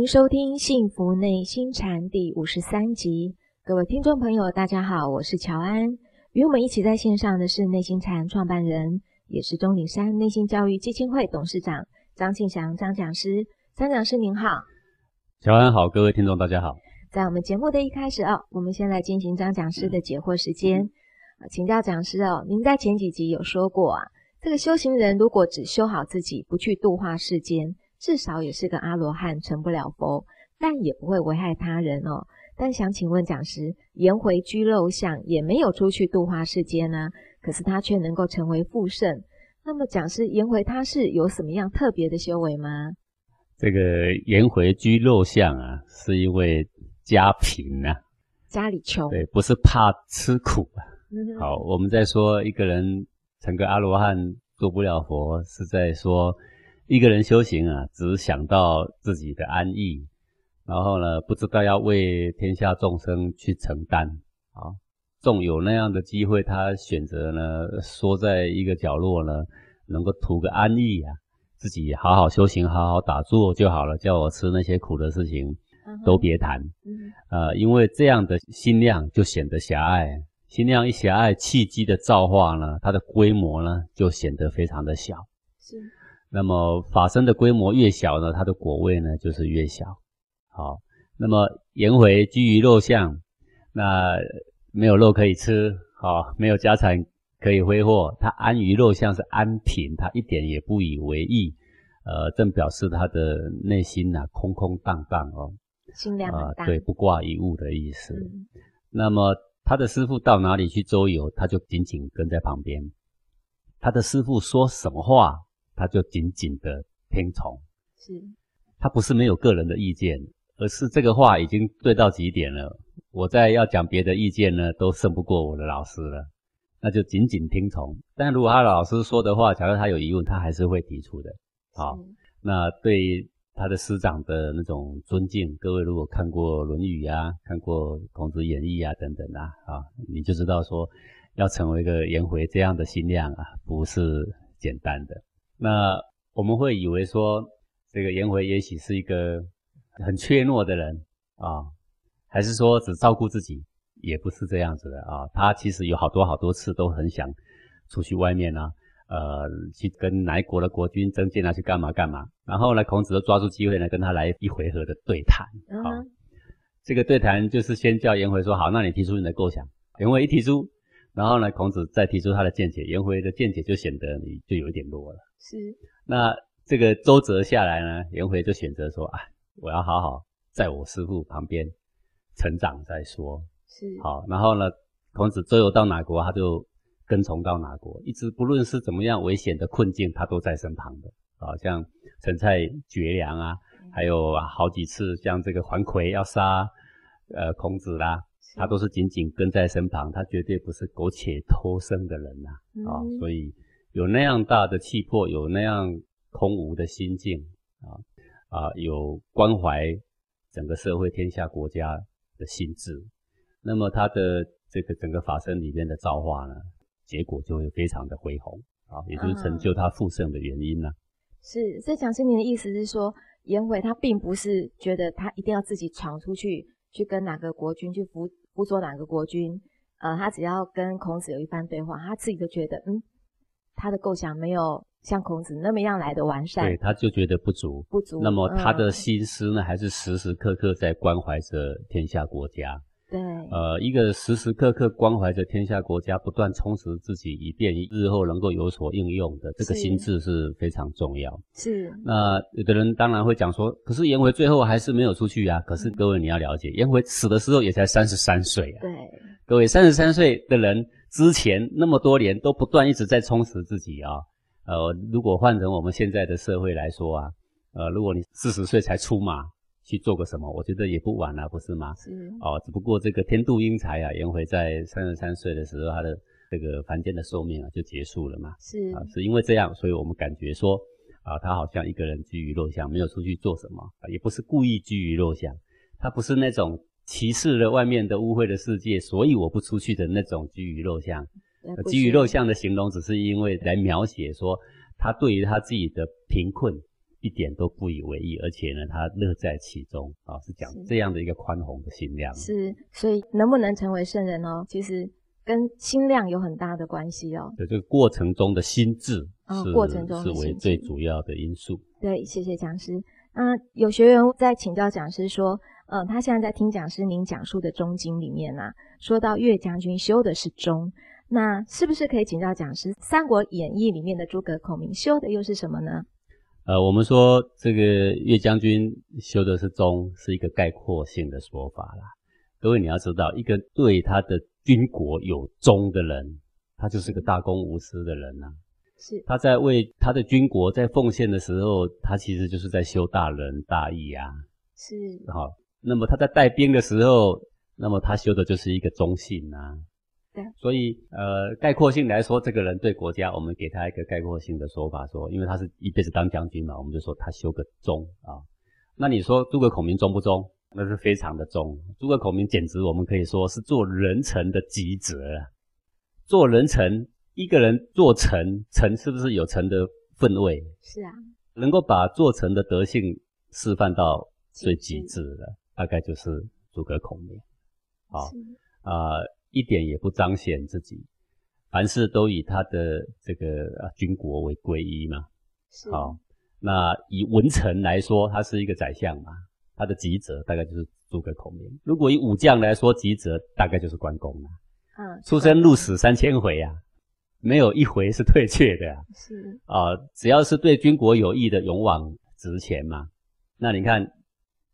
欢迎收听《幸福内心禅》第五十三集。各位听众朋友，大家好，我是乔安。与我们一起在线上的是内心禅创办人，也是钟岭山内心教育基金会董事长张庆祥张讲师。张讲师您好，乔安好，各位听众大家好。在我们节目的一开始哦，我们先来进行张讲师的解惑时间。请教讲师哦，您在前几集有说过啊，这个修行人如果只修好自己，不去度化世间。至少也是个阿罗汉，成不了佛，但也不会危害他人哦。但想请问讲师，颜回居肉相，也没有出去度化世间呢，可是他却能够成为富圣。那么讲师，颜回他是有什么样特别的修为吗？这个颜回居肉相啊，是因为家贫啊，家里穷，对，不是怕吃苦啊。好，我们在说一个人成个阿罗汉做不了佛，是在说。一个人修行啊，只想到自己的安逸，然后呢，不知道要为天下众生去承担啊。纵有那样的机会，他选择呢，缩在一个角落呢，能够图个安逸啊，自己好好修行，好好打坐就好了。叫我吃那些苦的事情，都别谈。呃，因为这样的心量就显得狭隘，心量一狭隘，契机的造化呢，它的规模呢，就显得非常的小。是。那么法身的规模越小呢，它的果位呢就是越小。好，那么颜回居于肉相，那没有肉可以吃，好，没有家产可以挥霍，他安于肉相是安贫，他一点也不以为意，呃，正表示他的内心呐空空荡荡哦，心量很大，对，不挂一物的意思。那么他的师傅到哪里去周游，他就紧紧跟在旁边，他的师傅说什么话。他就紧紧的听从，是，他不是没有个人的意见，而是这个话已经对到极点了。我在要讲别的意见呢，都胜不过我的老师了，那就紧紧听从。但如果他老师说的话，假如他有疑问，他还是会提出的。好，那对他的师长的那种尊敬，各位如果看过《论语》啊，看过《孔子演义》啊等等啊，啊，你就知道说，要成为一个颜回这样的心量啊，不是简单的。那我们会以为说，这个颜回也许是一个很怯懦的人啊，还是说只照顾自己？也不是这样子的啊。他其实有好多好多次都很想出去外面啊，呃，去跟哪一国的国君争剑啊，去干嘛干嘛。然后呢，孔子就抓住机会呢，跟他来一回合的对谈。好，这个对谈就是先叫颜回说好，那你提出你的构想。颜回一提出，然后呢，孔子再提出他的见解，颜回的见解就显得你就有一点弱了。是，那这个周折下来呢，颜回就选择说：“啊，我要好好在我师父旁边成长再说。”是，好，然后呢，孔子周游到哪国，他就跟从到哪国，一直不论是怎么样危险的困境，他都在身旁的。啊，像陈蔡绝粮啊，还有好几次像这个桓魁要杀呃孔子啦，他都是紧紧跟在身旁，他绝对不是苟且偷生的人呐。啊，所以。有那样大的气魄，有那样空无的心境啊啊，有关怀整个社会、天下国家的心智，那么他的这个整个法身里面的造化呢，结果就会非常的恢宏啊，也就是成就他复盛的原因呢。是，所以蒋师您的意思是说，颜回他并不是觉得他一定要自己闯出去，去跟哪个国君去辅辅佐哪个国君，呃，他只要跟孔子有一番对话，他自己就觉得嗯。他的构想没有像孔子那么样来的完善，对，他就觉得不足，不足。那么他的心思呢，还是时时刻刻在关怀着天下国家。对，呃，一个时时刻刻关怀着天下国家，不断充实自己，以便日后能够有所应用的这个心智是非常重要。是。那有的人当然会讲说，可是颜回最后还是没有出去啊。可是各位你要了解，颜回死的时候也才三十三岁啊。对。各位三十三岁的人。之前那么多年都不断一直在充实自己啊，呃，如果换成我们现在的社会来说啊，呃，如果你四十岁才出马去做个什么，我觉得也不晚啊，不是吗？是哦，只不过这个天妒英才啊，颜回在三十三岁的时候，他的这个凡间的寿命啊就结束了嘛。是啊，是因为这样，所以我们感觉说啊，他好像一个人居于陋巷，没有出去做什么，也不是故意居于陋巷，他不是那种。歧视了外面的污秽的世界，所以我不出去的那种居于肉相。居于肉相的形容，只是因为来描写说他对于他自己的贫困一点都不以为意，而且呢，他乐在其中啊，是讲这样的一个宽宏的心量。是，所以能不能成为圣人哦，其实跟心量有很大的关系哦。对，这个过程中的心智是过程中是为最主要的因素。对，谢谢讲师。那有学员在请教讲师说，嗯，他现在在听讲师您讲述的中经里面啊，说到岳将军修的是忠，那是不是可以请教讲师，《三国演义》里面的诸葛孔明修的又是什么呢？呃，我们说这个岳将军修的是忠，是一个概括性的说法啦。各位你要知道，一个对他的军国有忠的人，他就是个大公无私的人呐。是他在为他的军国在奉献的时候，他其实就是在修大仁大义啊。是好，那么他在带兵的时候，那么他修的就是一个忠信啊。对，所以呃，概括性来说，这个人对国家，我们给他一个概括性的说法，说，因为他是一辈子当将军嘛，我们就说他修个忠啊。那你说诸葛孔明忠不忠？那是非常的忠。诸葛孔明简直我们可以说是做人臣的极致。做人臣，一个人做臣，臣是不是有臣的分位？是啊，能够把做臣的德性示范到最极致的，大概就是诸葛孔明。好啊。一点也不彰显自己，凡事都以他的这个军国为归依嘛。好，那以文臣来说，他是一个宰相嘛，他的吉泽大概就是诸葛孔明。如果以武将来说，吉泽大概就是关公了。嗯，出生入死三千回啊，没有一回是退却的。是啊，只要是对军国有益的，勇往直前嘛。那你看，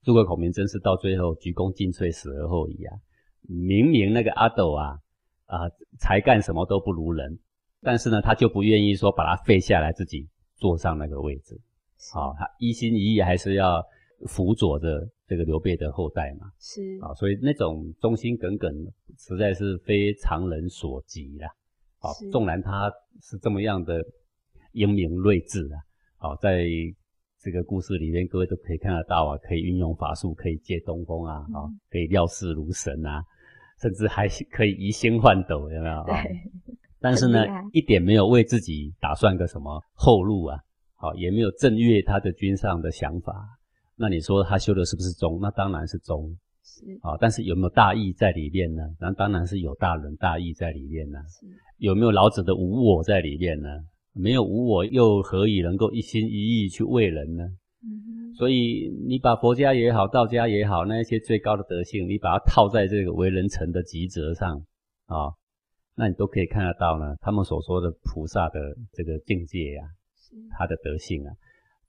诸葛孔明真是到最后鞠躬尽瘁，死而后已啊。明明那个阿斗啊，啊才干什么都不如人，但是呢，他就不愿意说把他废下来，自己坐上那个位置。好，他一心一意还是要辅佐着这个刘备的后代嘛。是啊，所以那种忠心耿耿，实在是非常人所及啦。好，纵然他是这么样的英明睿智啊，好，在这个故事里面，各位都可以看得到啊，可以运用法术，可以借东风啊，啊，可以料事如神啊。甚至还可以移星换斗，有没有？对。但是呢，一点没有为自己打算个什么后路啊，好，也没有正越他的君上的想法。那你说他修的是不是忠？那当然是忠。是。啊，但是有没有大义在里面呢？那当然是有大仁大义在里面呢。是。有没有老子的无我在里面呢？没有无我，又何以能够一心一意去为人呢？所以你把佛家也好，道家也好，那一些最高的德性，你把它套在这个为人臣的极则上啊，那你都可以看得到呢。他们所说的菩萨的这个境界呀，他的德性啊，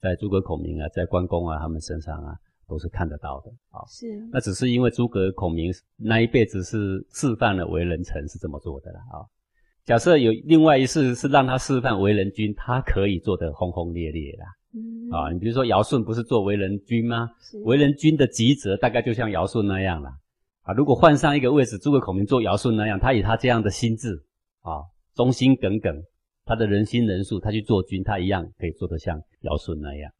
在诸葛孔明啊，在关公啊他们身上啊，都是看得到的啊。是。那只是因为诸葛孔明那一辈子是示范了为人臣是这么做的了啊。假设有另外一次是让他示范为人君，他可以做得轰轰烈烈啦。啊，你比如说尧舜不是做为人君吗？为人君的职责大概就像尧舜那样啦。啊，如果换上一个位置，诸葛孔明做尧舜那样，他以他这样的心智啊，忠心耿耿，他的人心仁术，他去做君，他一样可以做得像尧舜那样。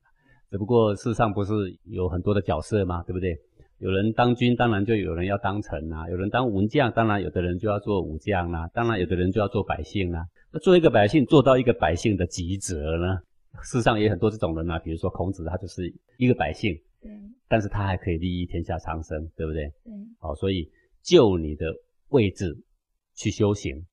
只不过世上不是有很多的角色吗？对不对？有人当君，当然就有人要当臣啊；有人当文将，当然有的人就要做武将啦；当然有的人就要做百姓啦。那做一个百姓，做到一个百姓的吉泽呢？世上也很多这种人啊，比如说孔子，他就是一个百姓，对，但是他还可以利益天下苍生，对不对？对，好，所以就你的位置去修行，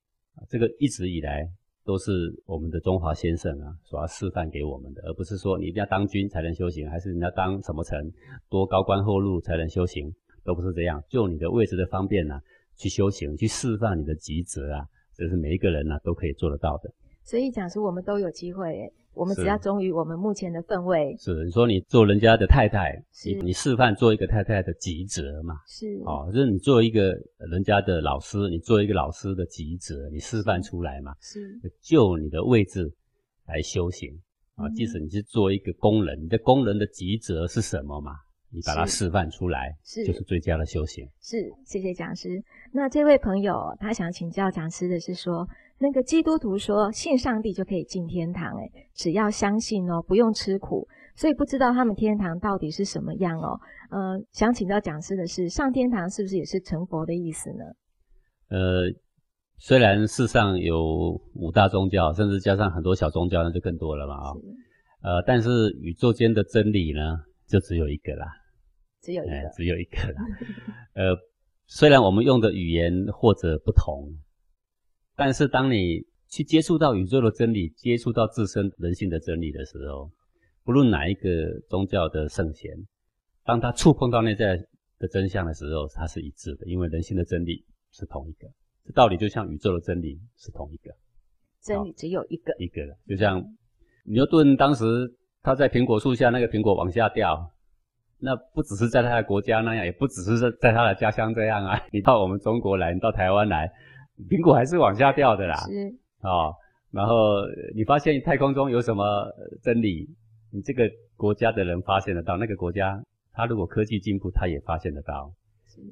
这个一直以来都是我们的中华先生啊所要示范给我们的，而不是说你一定要当君才能修行，还是你要当什么臣，多高官厚禄才能修行，都不是这样。就你的位置的方便呢，去修行，去示范你的职责啊，这是每一个人呢都可以做得到的。所以讲说，我们都有机会。我们只要忠于我们目前的分位。是你说你做人家的太太，你你示范做一个太太的职责嘛？是哦，就是你做一个人家的老师，你做一个老师的职责，你示范出来嘛？是就你的位置来修行啊。即使你是做一个工人，你的工人的职责是什么嘛？你把它示范出来，是就是最佳的修行。是，谢谢讲师。那这位朋友他想请教讲师的是说。那个基督徒说信上帝就可以进天堂，诶，只要相信哦，不用吃苦。所以不知道他们天堂到底是什么样哦。呃，想请教讲师的是，上天堂是不是也是成佛的意思呢？呃，虽然世上有五大宗教，甚至加上很多小宗教，那就更多了嘛啊。呃，但是宇宙间的真理呢，就只有一个啦，只有一个，只有一个啦。呃，虽然我们用的语言或者不同，但是当你去接触到宇宙的真理，接触到自身人性的真理的时候，不论哪一个宗教的圣贤，当他触碰到内在的真相的时候，它是一致的，因为人性的真理是同一个。这道理就像宇宙的真理是同一个，真理只有一个，一个了。就像牛顿当时他在苹果树下，那个苹果往下掉，那不只是在他的国家那样，也不只是在在他的家乡这样啊。你到我们中国来，你到台湾来，苹果还是往下掉的啦。是啊，然后你发现太空中有什么真理？你这个国家的人发现得到，那个国家他如果科技进步，他也发现得到。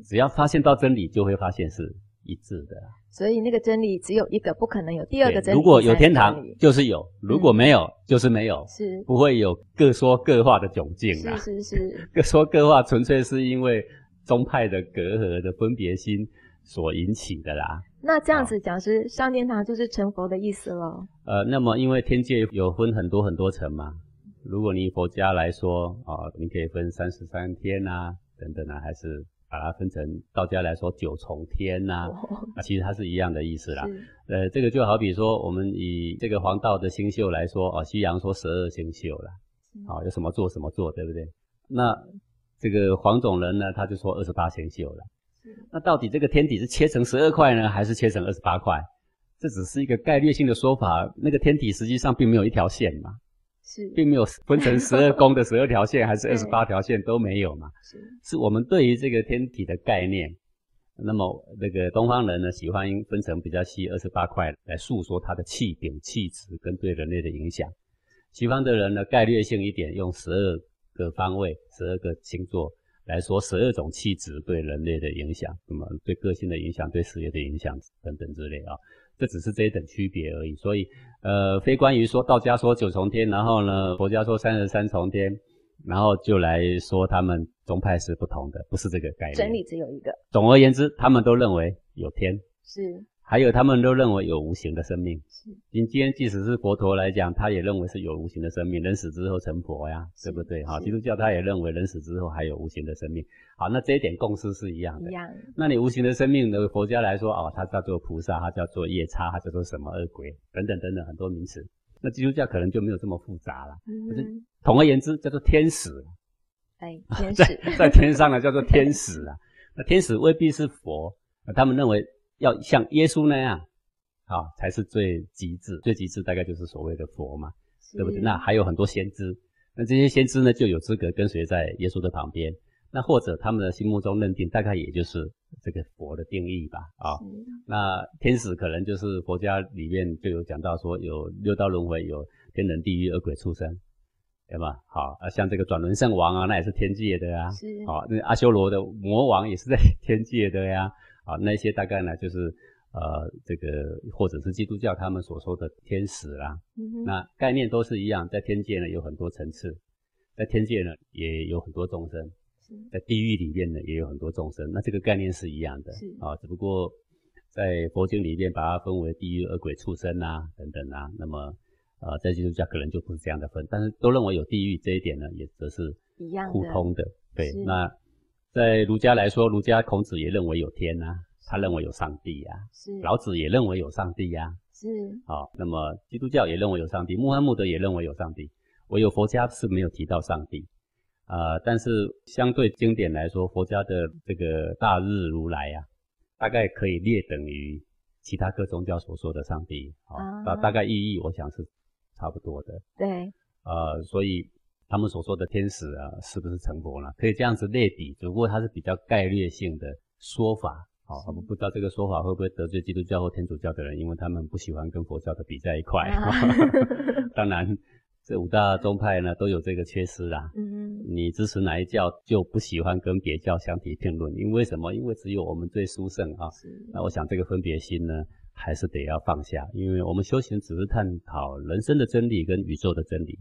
只要发现到真理，就会发现是一致的。所以那个真理只有一个，不可能有第二个真理。如果有天堂，就是有；如果没有，就是没有。是不会有各说各话的窘境啊！是是是，各说各话，纯粹是因为宗派的隔阂的分别心所引起的啦。那这样子讲是上天堂就是成佛的意思了？呃，那么因为天界有分很多很多层嘛。如果你佛家来说啊，你可以分三十三天啊，等等啊，还是把它分成道家来说九重天呐，啊，其实它是一样的意思啦。呃，这个就好比说，我们以这个黄道的星宿来说，哦，西洋说十二星宿了，啊，有什么座什么座，对不对？那这个黄种人呢，他就说二十八星宿了。那到底这个天体是切成十二块呢，还是切成二十八块？这只是一个概率性的说法，那个天体实际上并没有一条线嘛。是，并没有分成十二宫的十二条线，还是二十八条线都没有嘛？是，是我们对于这个天体的概念。那么那个东方人呢，喜欢分成比较细二十八块来诉说它的气禀、气质跟对人类的影响。西方的人呢，概率性一点，用十二个方位、十二个星座来说十二种气质对人类的影响，那么对个性的影响、对事业的影响等等之类啊。这只是这一等区别而已，所以，呃，非关于说道家说九重天，然后呢，佛家说三十三重天，然后就来说他们宗派是不同的，不是这个概念。真理只有一个。总而言之，他们都认为有天。是。还有，他们都认为有无形的生命。是。今天即使是佛陀来讲，他也认为是有无形的生命，人死之后成佛呀，对不对？哈，基督教他也认为人死之后还有无形的生命。好，那这一点共识是一样的。一样。那你无形的生命的佛家来说，哦，它叫做菩萨，它叫做夜叉，它叫做什么恶鬼等等等等很多名词。那基督教可能就没有这么复杂了。嗯。统而言之，叫做天使。哎，天使在天上呢，叫做天使啊。那天使未必是佛，他们认为。要像耶稣那样，啊，才是最极致。最极致大概就是所谓的佛嘛，对不对？那还有很多先知，那这些先知呢，就有资格跟随在耶稣的旁边。那或者他们的心目中认定，大概也就是这个佛的定义吧。啊，那天使可能就是佛家里面就有讲到说，有六道轮回，有天人、地狱、恶鬼、畜生，对吧？好啊，像这个转轮圣王啊，那也是天界的呀。是。好，那阿修罗的魔王也是在 天界的呀。啊，那些大概呢，就是呃，这个或者是基督教他们所说的天使啦，那概念都是一样，在天界呢有很多层次，在天界呢也有很多众生，在地狱里面呢也有很多众生，那这个概念是一样的，啊，只不过在佛经里面把它分为地狱、恶鬼、畜生啊等等啊，那么呃，在基督教可能就不是这样的分，但是都认为有地狱这一点呢，也则是一样互通的，对，那。在儒家来说，儒家孔子也认为有天呐，他认为有上帝呀。是。老子也认为有上帝呀。是。好，那么基督教也认为有上帝，穆罕默德也认为有上帝，唯有佛家是没有提到上帝。啊，但是相对经典来说，佛家的这个大日如来呀，大概可以列等于其他各宗教所说的上帝。啊。大概意义我想是差不多的。对。呃，所以。他们所说的天使啊，是不是成佛了？可以这样子类比，只不过它是比较概略性的说法。好，我们不知道这个说法会不会得罪基督教或天主教的人，因为他们不喜欢跟佛教的比在一块。当然，这五大宗派呢都有这个缺失啦。嗯，你支持哪一教，就不喜欢跟别教相提并论，因为什么？因为只有我们最殊胜啊。那我想这个分别心呢，还是得要放下，因为我们修行只是探讨人生的真理跟宇宙的真理。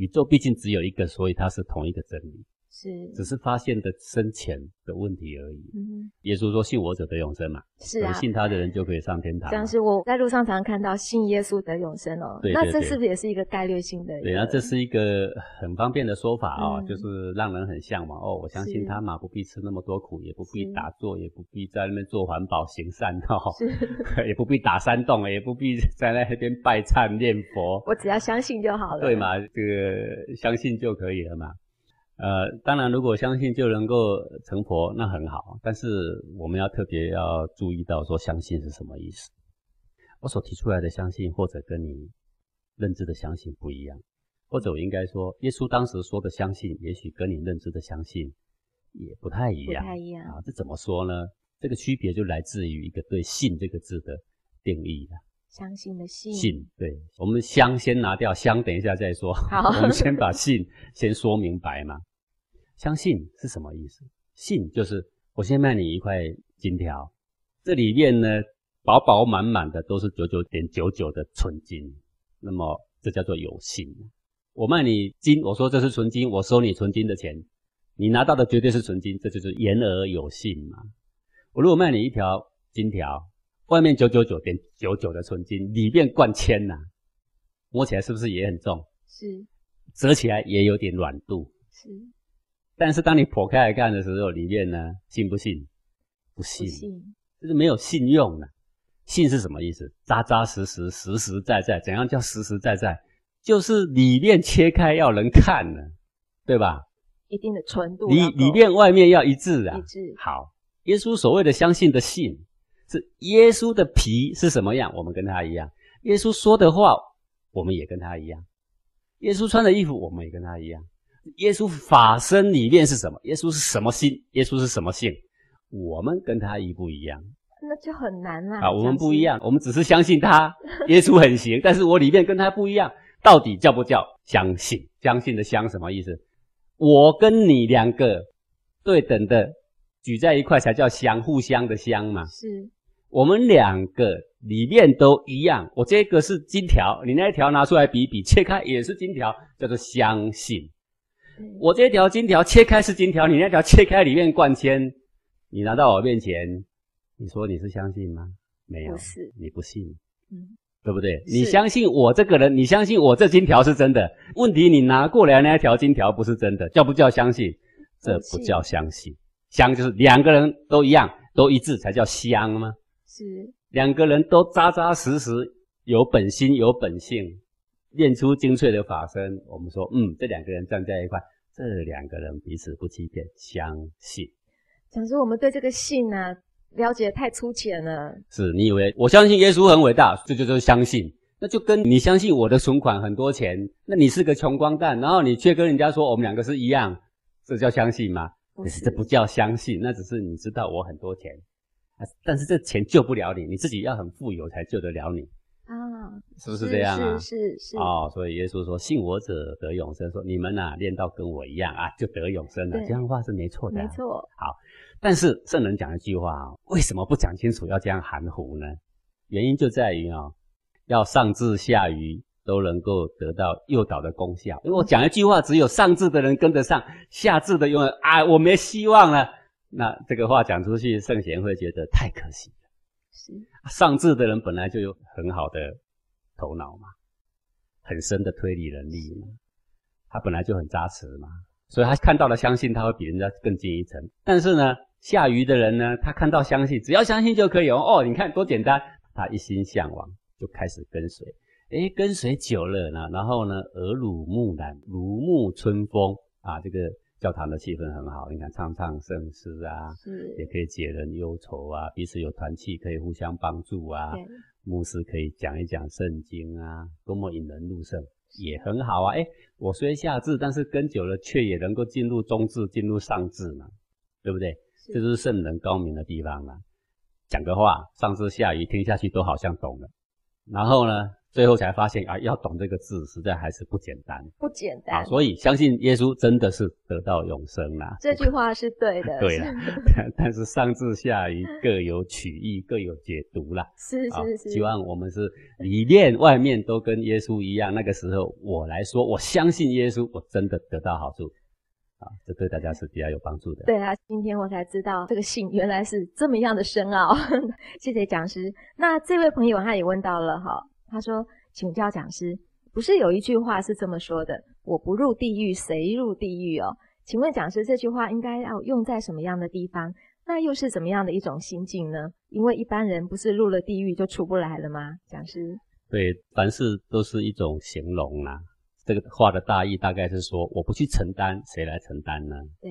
宇宙毕竟只有一个，所以它是同一个真理。是，只是发现的深浅的问题而已。嗯，耶稣说：“信我者得永生嘛。”是啊，信他的人就可以上天堂。像是我在路上常常看到信耶稣得永生哦。对那这是不是也是一个概率性的？对，那这是一个很方便的说法哦，就是让人很向往哦。我相信他嘛，不必吃那么多苦，也不必打坐，也不必在那边做环保行善哦，也不必打山洞，也不必在那边拜忏念佛。我只要相信就好了。对嘛，这个相信就可以了嘛。呃，当然，如果相信就能够成佛，那很好。但是我们要特别要注意到，说相信是什么意思？我所提出来的相信，或者跟你认知的相信不一样，或者我应该说，耶稣当时说的相信，也许跟你认知的相信也不太一样。不太一样啊？这怎么说呢？这个区别就来自于一个对“信”这个字的定义了。相信的信，信，对，我们相先拿掉，相等一下再说。好，我们先把信先说明白嘛。相信是什么意思？信就是我先卖你一块金条，这里面呢饱饱满满的都是九九点九九的纯金，那么这叫做有信。我卖你金，我说这是纯金，我收你纯金的钱，你拿到的绝对是纯金，这就是言而有信嘛。我如果卖你一条金条，外面九九九点九九的纯金，里面灌铅呐，摸起来是不是也很重？是，折起来也有点软度。是。但是当你剖开来看的时候，里面呢，信不信？不信，就是没有信用了。信是什么意思？扎扎实实、实实在在。怎样叫实实在在？就是里面切开要能看呢，对吧？一定的纯度。里里面外面要一致啊。一致。好，耶稣所谓的相信的信，是耶稣的皮是什么样，我们跟他一样；耶稣说的话，我们也跟他一样；耶稣穿的衣服，我们也跟他一样。耶稣法身里面是什么？耶稣是什么心？耶稣是什么性？我们跟他一不一样？那就很难了啊！我们不一样，我们只是相信他，耶稣很行，但是我里面跟他不一样，到底叫不叫相信？相信的相什么意思？我跟你两个对等的举在一块才叫相，互相的相嘛。是，我们两个里面都一样。我这个是金条，你那一条拿出来比比，切开也是金条，叫做相信。我这条金条切开是金条，你那条切开里面灌铅，你拿到我面前，你说你是相信吗？没有，不是，你不信，嗯，对不对？你相信我这个人，你相信我这金条是真的。问题你拿过来那条金条不是真的，叫不叫相信？这不叫相信，相就是两个人都一样，都一致才叫相吗？是，两个人都扎扎实实，有本心有本性。练出精粹的法身，我们说，嗯，这两个人站在一块，这两个人彼此不欺骗，相信。讲说我们对这个信呢，了解太粗浅了。是你以为我相信耶稣很伟大，这就是相信。那就跟你相信我的存款很多钱，那你是个穷光蛋，然后你却跟人家说我们两个是一样，这叫相信吗？不是，这不叫相信，那只是你知道我很多钱，但是这钱救不了你，你自己要很富有才救得了你。啊，是不是这样啊？是是是。哦，所以耶稣说：“信我者得永生。”说你们呐，练到跟我一样啊，就得永生了。这样的话是没错的。没错。好，但是圣人讲一句话啊，为什么不讲清楚，要这样含糊呢？原因就在于啊，要上智下愚都能够得到诱导的功效。因为我讲一句话，只有上智的人跟得上，下智的永远啊，我没希望了。那这个话讲出去，圣贤会觉得太可惜。上智的人本来就有很好的头脑嘛，很深的推理能力嘛，他本来就很扎实嘛，所以他看到了相信他会比人家更进一层。但是呢，下愚的人呢，他看到相信，只要相信就可以哦。哦，你看多简单，他一心向往就开始跟随。诶，跟随久了呢，然后呢，耳濡目染，如沐春风啊，这个。教堂的气氛很好，你看唱唱圣诗啊，是也可以解人忧愁啊，彼此有团契，可以互相帮助啊。牧师可以讲一讲圣经啊，多么引人入胜，也很好啊。哎，我虽下智，但是跟久了却也能够进入中智，进入上智嘛，对不对？这就是圣人高明的地方了。讲个话，上智下愚，听下去都好像懂了。然后呢？最后才发现啊，要懂这个字，实在还是不简单，不简单啊！所以相信耶稣真的是得到永生啦。这句话是对的，对了。但是上至下愚各有取义，各有解读啦。是是是。希望我们是里面外面都跟耶稣一样。那个时候我来说，我相信耶稣，我真的得到好处。啊，这对大家是比较有帮助的。对啊，今天我才知道这个信原来是这么样的深奥。谢谢讲师。那这位朋友他也问到了哈，他说：“请教讲师，不是有一句话是这么说的？我不入地狱，谁入地狱哦？请问讲师，这句话应该要用在什么样的地方？那又是怎么样的一种心境呢？因为一般人不是入了地狱就出不来了吗？讲师。”对，凡事都是一种形容啦。这个话的大意大概是说，我不去承担，谁来承担呢？对，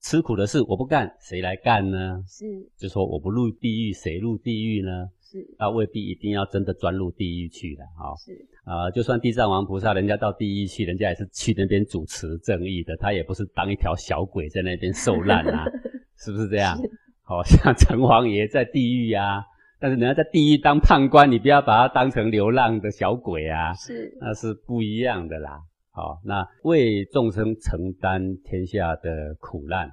吃苦的事我不干，谁来干呢？是，就说我不入地狱，谁入地狱呢？是，那未必一定要真的钻入地狱去的哈。是，啊，就算地藏王菩萨，人家到地狱去，人家也是去那边主持正义的，他也不是当一条小鬼在那边受难啊，是不是这样？好 像城隍爷在地狱啊。但是人家在地狱当判官，你不要把他当成流浪的小鬼啊，是，那是不一样的啦。好，那为众生承担天下的苦难，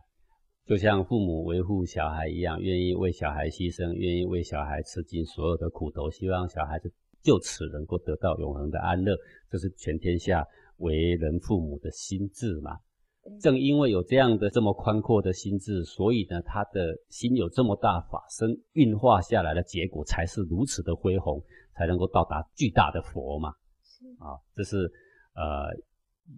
就像父母维护小孩一样，愿意为小孩牺牲，愿意为小孩吃尽所有的苦头，希望小孩子就此能够得到永恒的安乐，这是全天下为人父母的心智嘛。正因为有这样的这么宽阔的心智，所以呢，他的心有这么大法身运化下来的结果，才是如此的恢宏，才能够到达巨大的佛嘛。啊，这是呃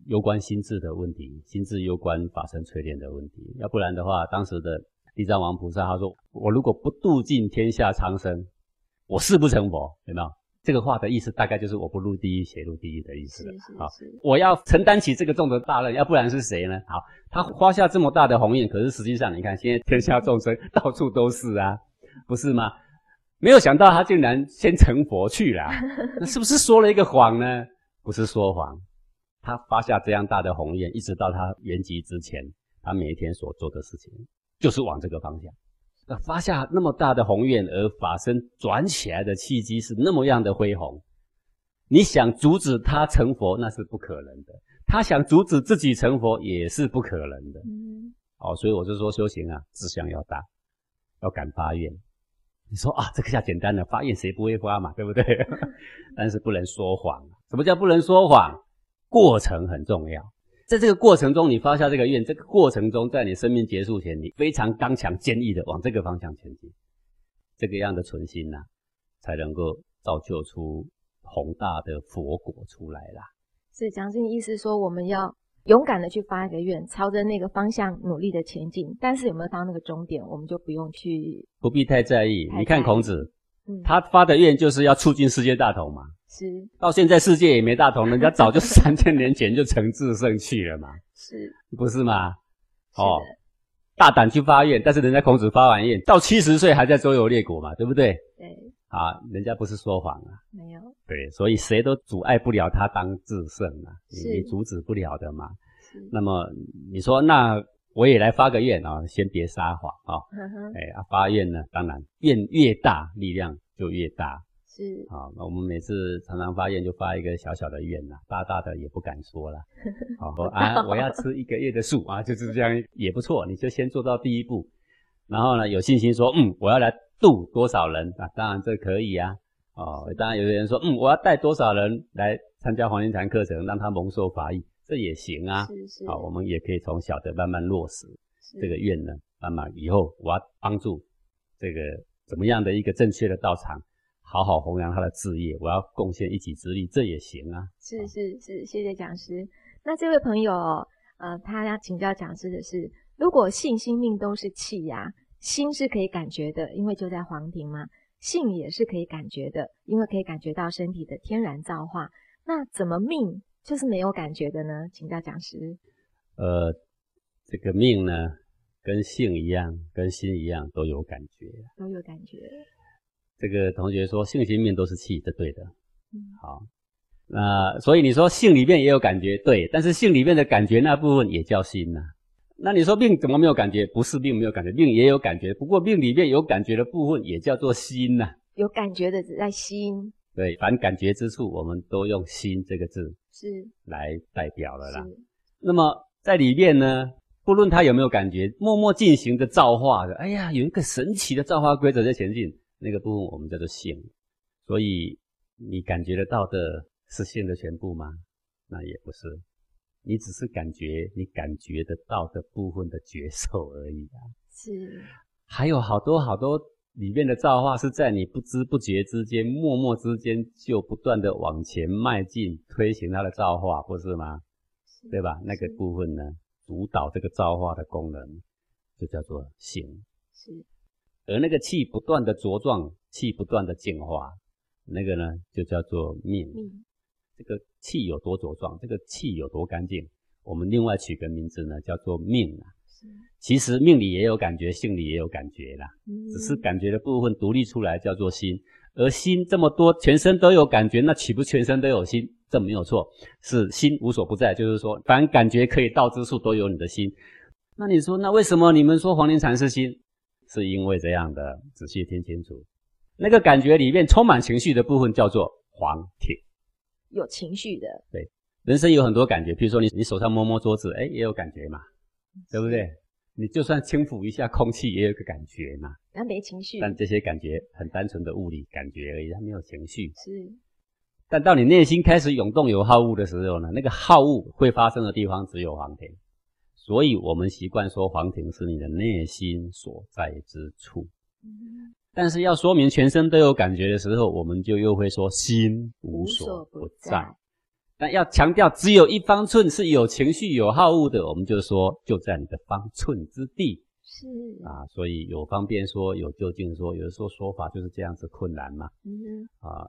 攸关心智的问题，心智攸关法身淬炼的问题。要不然的话，当时的地藏王菩萨他说：“我如果不度尽天下苍生，我誓不成佛。”有没有？这个话的意思大概就是我不入地狱，谁入地狱的意思。啊，我要承担起这个重的大任，要不然是谁呢？好，他花下这么大的宏愿，可是实际上你看，现在天下众生到处都是啊，不是吗？没有想到他竟然先成佛去了，那是不是说了一个谎呢？不是说谎，他发下这样大的宏愿，一直到他圆寂之前，他每一天所做的事情就是往这个方向。那发下那么大的宏愿，而法身转起来的契机是那么样的恢宏，你想阻止他成佛，那是不可能的；他想阻止自己成佛，也是不可能的。嗯，好，所以我就说修行啊，志向要大，要敢发愿。你说啊，这个下简单的发愿谁不会发嘛，对不对？但是不能说谎。什么叫不能说谎？过程很重要。在这个过程中，你发下这个愿，这个过程中，在你生命结束前，你非常刚强坚毅的往这个方向前进，这个样的存心呐，才能够造就出宏大的佛果出来啦。是蒋师，意思说我们要勇敢的去发一个愿，朝着那个方向努力的前进。但是有没有到那个终点，我们就不用去，不必太在意。你看孔子，他发的愿就是要促进世界大同嘛。是，到现在世界也没大同，人家早就三千年前就成至圣去了嘛，是，不是吗？哦，大胆去发愿，但是人家孔子发完愿，到七十岁还在周游列国嘛，对不对？对，啊，人家不是说谎啊，没有，对，所以谁都阻碍不了他当至圣啊，你阻止不了的嘛。那么你说，那我也来发个愿啊，先别撒谎啊，哎啊，发愿呢，当然愿越大，力量就越大。是好，那我们每次常常发愿就发一个小小的愿呐，大大的也不敢说了。好，啊，我要吃一个月的素啊，就是这样也不错。你就先做到第一步，然后呢，有信心说，嗯，我要来度多少人啊？当然这可以啊。哦，当然有的人说，嗯，我要带多少人来参加黄金禅课程，让他蒙受法益，这也行啊。是是。好，我们也可以从小的慢慢落实这个愿呢，慢慢以后我要帮助这个怎么样的一个正确的道场。好好弘扬他的事业，我要贡献一己之力，这也行啊。是是是，谢谢讲师。那这位朋友，呃，他要请教讲师的是，如果性心命都是气呀，心是可以感觉的，因为就在黄庭嘛，性也是可以感觉的，因为可以感觉到身体的天然造化。那怎么命就是没有感觉的呢？请教讲师。呃，这个命呢，跟性一样，跟心一样，都有感觉，都有感觉。这个同学说性心命都是气，这对的。好，那所以你说性里面也有感觉，对，但是性里面的感觉那部分也叫心呐。那你说命怎么没有感觉？不是命没有感觉，命也有感觉，不过命里面有感觉的部分也叫做心呐。有感觉的只在心。对，凡感觉之处，我们都用心这个字是来代表了啦。那么在里面呢，不论他有没有感觉，默默进行的造化的，哎呀，有一个神奇的造化规则在前进。那个部分我们叫做性，所以你感觉得到的是性的全部吗？那也不是，你只是感觉你感觉得到的部分的觉受而已啊。是，还有好多好多里面的造化是在你不知不觉之间、默默之间就不断的往前迈进，推行它的造化，不是吗？对吧？那个部分呢，主导这个造化的功能，就叫做性。是，而那个气不断的茁壮，气不断的进化，那个呢，就叫做命。命。这个气有多茁壮，这个气有多干净，我们另外取个名字呢，叫做命啊。其实命里也有感觉，性里也有感觉啦，只是感觉的部分独立出来叫做心。而心这么多，全身都有感觉，那岂不全身都有心？这没有错，是心无所不在。就是说，凡感觉可以到之处，都有你的心。那你说，那为什么你们说黄连禅是心？是因为这样的，仔细听清楚，那个感觉里面充满情绪的部分叫做黄庭。有情绪的，对，人生有很多感觉，比如说你你手上摸摸桌子，哎，也有感觉嘛，对不对？你就算轻抚一下空气，也有个感觉嘛。那没情绪，但这些感觉很单纯的物理感觉而已，它没有情绪。是，但到你内心开始涌动有好物的时候呢，那个好物会发生的地方只有黄庭，所以我们习惯说黄庭是你的内心所在之处。嗯。但是要说明全身都有感觉的时候，我们就又会说心无所不在。但要强调只有一方寸是有情绪、有好恶的，我们就说就在你的方寸之地。是啊，所以有方便说，有就近说，有的时候说法就是这样子困难嘛。嗯啊，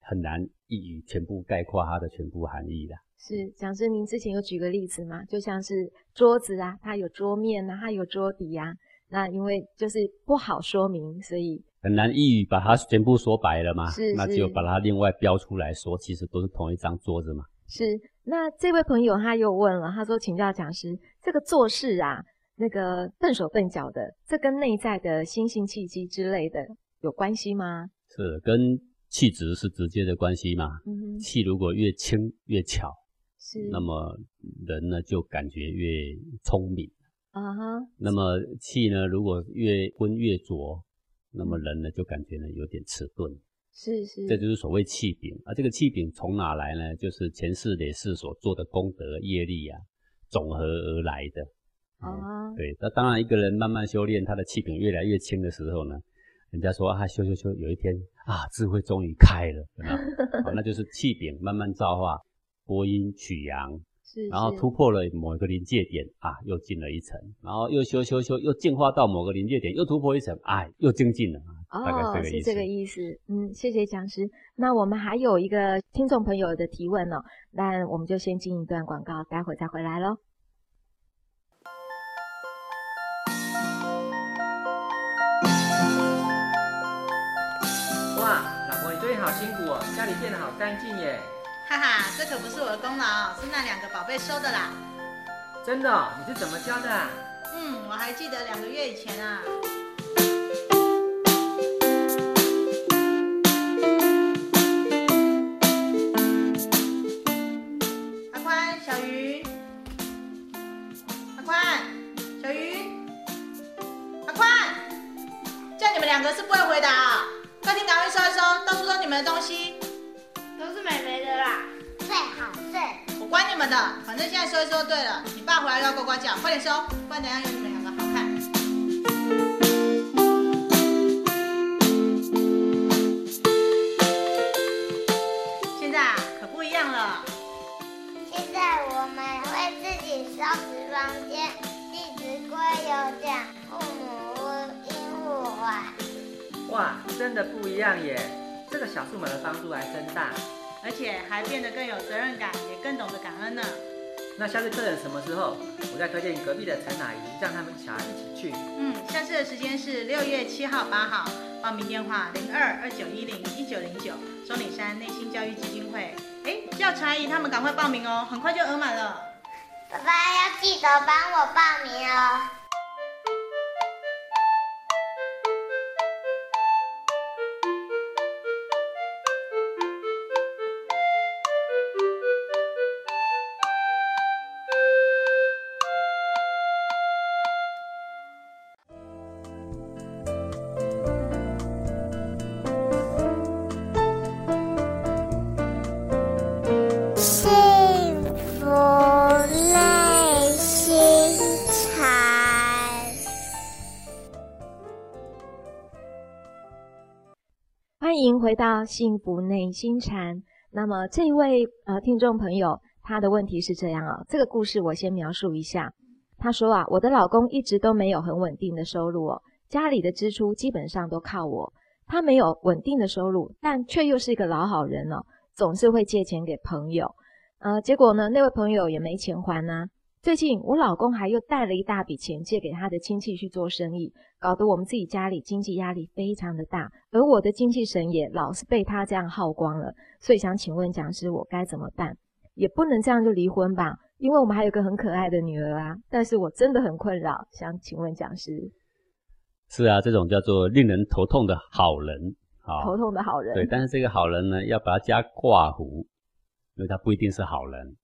很难一语全部概括它的全部含义的。是讲师，您之前有举个例子嘛？就像是桌子啊，它有桌面啊，它有桌底啊。那因为就是不好说明，所以。很难一语把它全部说白了嘛？是，那就把它另外标出来说，其实都是同一张桌子嘛。是，那这位朋友他又问了，他说：“请教讲师，这个做事啊，那个笨手笨脚的，这跟内在的心性气机之类的有关系吗？”是，跟气质是直接的关系嘛。嗯，气如果越轻越巧，是，那么人呢就感觉越聪明。啊哈。那么气呢，如果越温越浊。那么人呢，就感觉呢有点迟钝，是是，这就是所谓气柄啊。这个气柄从哪来呢？就是前世累世所做的功德业力啊，总和而来的。啊，对。那当然，一个人慢慢修炼，他的气柄越来越轻的时候呢，人家说啊，修修修，有一天啊，智慧终于开了，好，那就是气柄慢慢造化，播阴取阳。然后突破了某一个临界点啊，又进了一层，然后又修修修，又进化到某个临界点，又突破一层，哎，又精进了啊。哦，是这个意思。嗯，谢谢讲师。那我们还有一个听众朋友的提问哦，那我们就先进一段广告，待会再回来喽。哇，老婆，你最近好辛苦哦，家里变得好干净耶。哈哈，这可不是我的功劳，是那两个宝贝收的啦。真的？你是怎么教的？嗯，我还记得两个月以前啊。阿宽、小鱼，阿宽、小鱼，阿宽，叫你们两个是不会回答啊！客厅赶快收一收，到处都你们的东西。管你们的，反正现在收一收对了。你爸回来要呱呱叫，快点收，不然等下有你们两个好看。现在啊，可不一样了。现在我们会自己收拾房间，弟子规有讲，父母应互还。哇，真的不一样耶！这个小树们的帮助还真大。而且还变得更有责任感，也更懂得感恩呢。那下次客人什么时候？我再推荐隔壁的陈阿姨，让他们小孩一起去。嗯，下次的时间是六月七号、八号，报名电话零二二九一零一九零九，中岭山内心教育基金会。哎，叫陈阿姨他们赶快报名哦，很快就额满了。爸爸要记得帮我报名哦。回到幸福内心禅。那么这一位呃听众朋友，他的问题是这样啊，这个故事我先描述一下。他说啊，我的老公一直都没有很稳定的收入哦，家里的支出基本上都靠我。他没有稳定的收入，但却又是一个老好人哦，总是会借钱给朋友。呃，结果呢，那位朋友也没钱还呢。最近我老公还又带了一大笔钱借给他的亲戚去做生意，搞得我们自己家里经济压力非常的大，而我的精气神也老是被他这样耗光了。所以想请问讲师，我该怎么办？也不能这样就离婚吧，因为我们还有个很可爱的女儿啊。但是我真的很困扰，想请问讲师。是啊，这种叫做令人头痛的好人啊，头痛的好人。对，但是这个好人呢，要把它加挂弧，因为他不一定是好人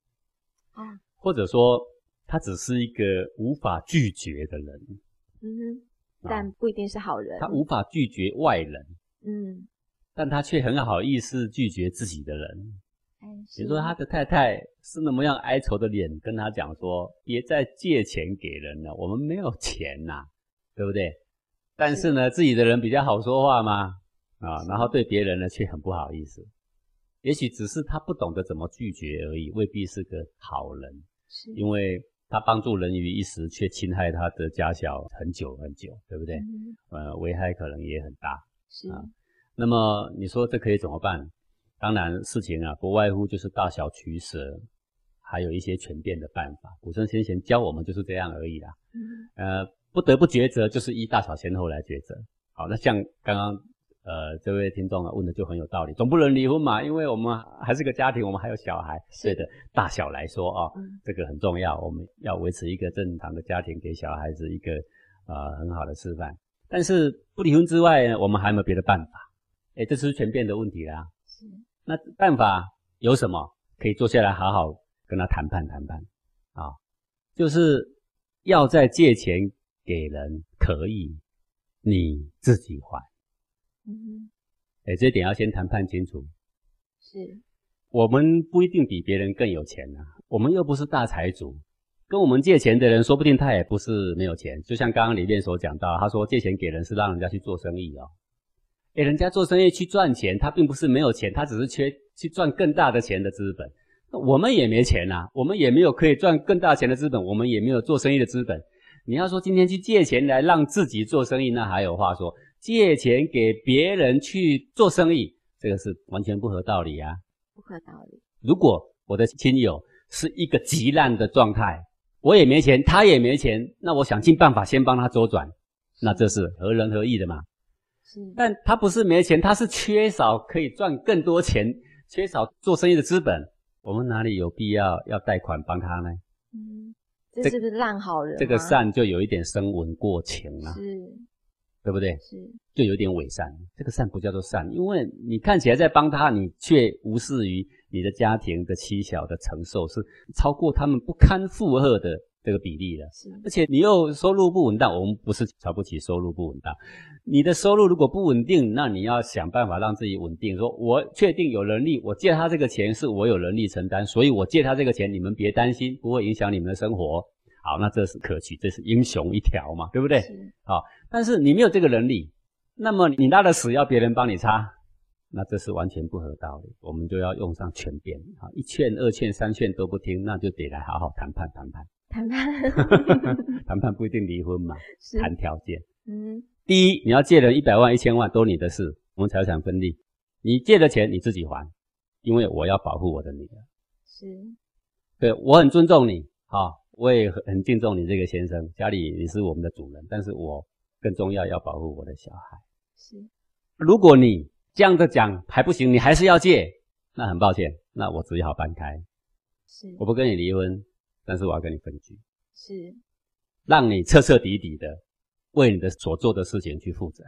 啊，或者说。他只是一个无法拒绝的人，嗯，但不一定是好人。他无法拒绝外人，嗯，但他却很好意思拒绝自己的人。比如说，他的太太是那么样哀愁的脸跟他讲说：“别再借钱给人了，我们没有钱呐，对不对？”但是呢，自己的人比较好说话嘛，啊，然后对别人呢却很不好意思。也许只是他不懂得怎么拒绝而已，未必是个好人，因为。他帮助人于一时，却侵害他的家小很久很久，对不对？呃，危害可能也很大。是啊，那么你说这可以怎么办？当然，事情啊，不外乎就是大小取舍，还有一些权变的办法。古圣先贤教我们就是这样而已啦。呃，不得不抉择，就是依大小先后来抉择。好，那像刚刚。呃，这位听众啊问的就很有道理，总不能离婚嘛，因为我们还是个家庭，我们还有小孩，对的，大小来说啊，这个很重要，我们要维持一个正常的家庭，给小孩子一个呃很好的示范。但是不离婚之外呢，我们还有没有别的办法？哎，这是全变的问题啦。是，那办法有什么？可以坐下来好好跟他谈判谈判啊，就是要再借钱给人可以，你自己还。嗯，哎，这点要先谈判清楚。是，我们不一定比别人更有钱呐，我们又不是大财主，跟我们借钱的人，说不定他也不是没有钱。就像刚刚里面所讲到，他说借钱给人是让人家去做生意哦。哎，人家做生意去赚钱，他并不是没有钱，他只是缺去赚更大的钱的资本。我们也没钱呐，我们也没有可以赚更大钱的资本，我们也没有做生意的资本。你要说今天去借钱来让自己做生意，那还有话说。借钱给别人去做生意，这个是完全不合道理啊！不合道理。如果我的亲友是一个极烂的状态，我也没钱，他也没钱，那我想尽办法先帮他周转，那这是合人合义的嘛？是。但他不是没钱，他是缺少可以赚更多钱，缺少做生意的资本，我们哪里有必要要贷款帮他呢？嗯，这是不是烂好人？这个善就有一点生闻过情了。是。对不对？是，就有点伪善。这个善不叫做善，因为你看起来在帮他，你却无视于你的家庭的妻小的承受，是超过他们不堪负荷的这个比例了。是，而且你又收入不稳当，我们不是瞧不起收入不稳当。你的收入如果不稳定，那你要想办法让自己稳定。说我确定有能力，我借他这个钱是我有能力承担，所以我借他这个钱，你们别担心，不会影响你们的生活。好，那这是可取，这是英雄一条嘛，对不对？好。但是你没有这个能力，那么你拉的屎要别人帮你擦，那这是完全不合道理。我们就要用上权变啊，一劝、二劝、三劝都不听，那就得来好好谈判谈判。谈判，谈判不一定离婚嘛，谈条件。嗯，第一，你要借人一百万、一千万都你的事，我们财产分立。你借的钱你自己还，因为我要保护我的女儿。是，对我很尊重你，好，我也很很敬重你这个先生，家里你是我们的主人，但是我。更重要，要保护我的小孩。是，如果你这样的讲还不行，你还是要借，那很抱歉，那我只好搬开。是，我不跟你离婚，但是我要跟你分居。是，让你彻彻底底的为你的所做的事情去负责。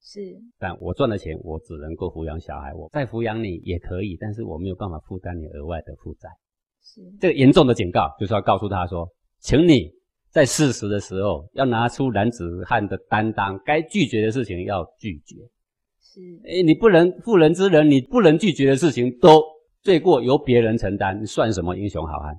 是，但我赚的钱，我只能够抚养小孩，我再抚养你也可以，但是我没有办法负担你额外的负债。是，这个严重的警告就是要告诉他说，请你。在事实的时候，要拿出男子汉的担当，该拒绝的事情要拒绝。是，哎，你不能妇人之仁，你不能拒绝的事情，都罪过由别人承担，你算什么英雄好汉？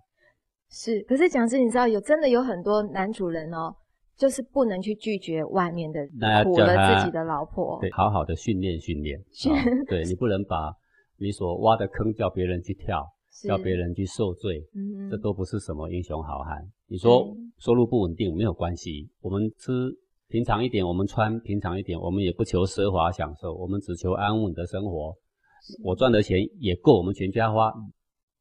是，可是讲师，你知道有真的有很多男主人哦，就是不能去拒绝外面的那要苦了自己的老婆。对，好好的训练训练。对你不能把你所挖的坑叫别人去跳，是叫别人去受罪，嗯这都不是什么英雄好汉。你说收入不稳定没有关系，我们吃平常一点，我们穿平常一点，我们也不求奢华享受，我们只求安稳的生活。我赚的钱也够我们全家花，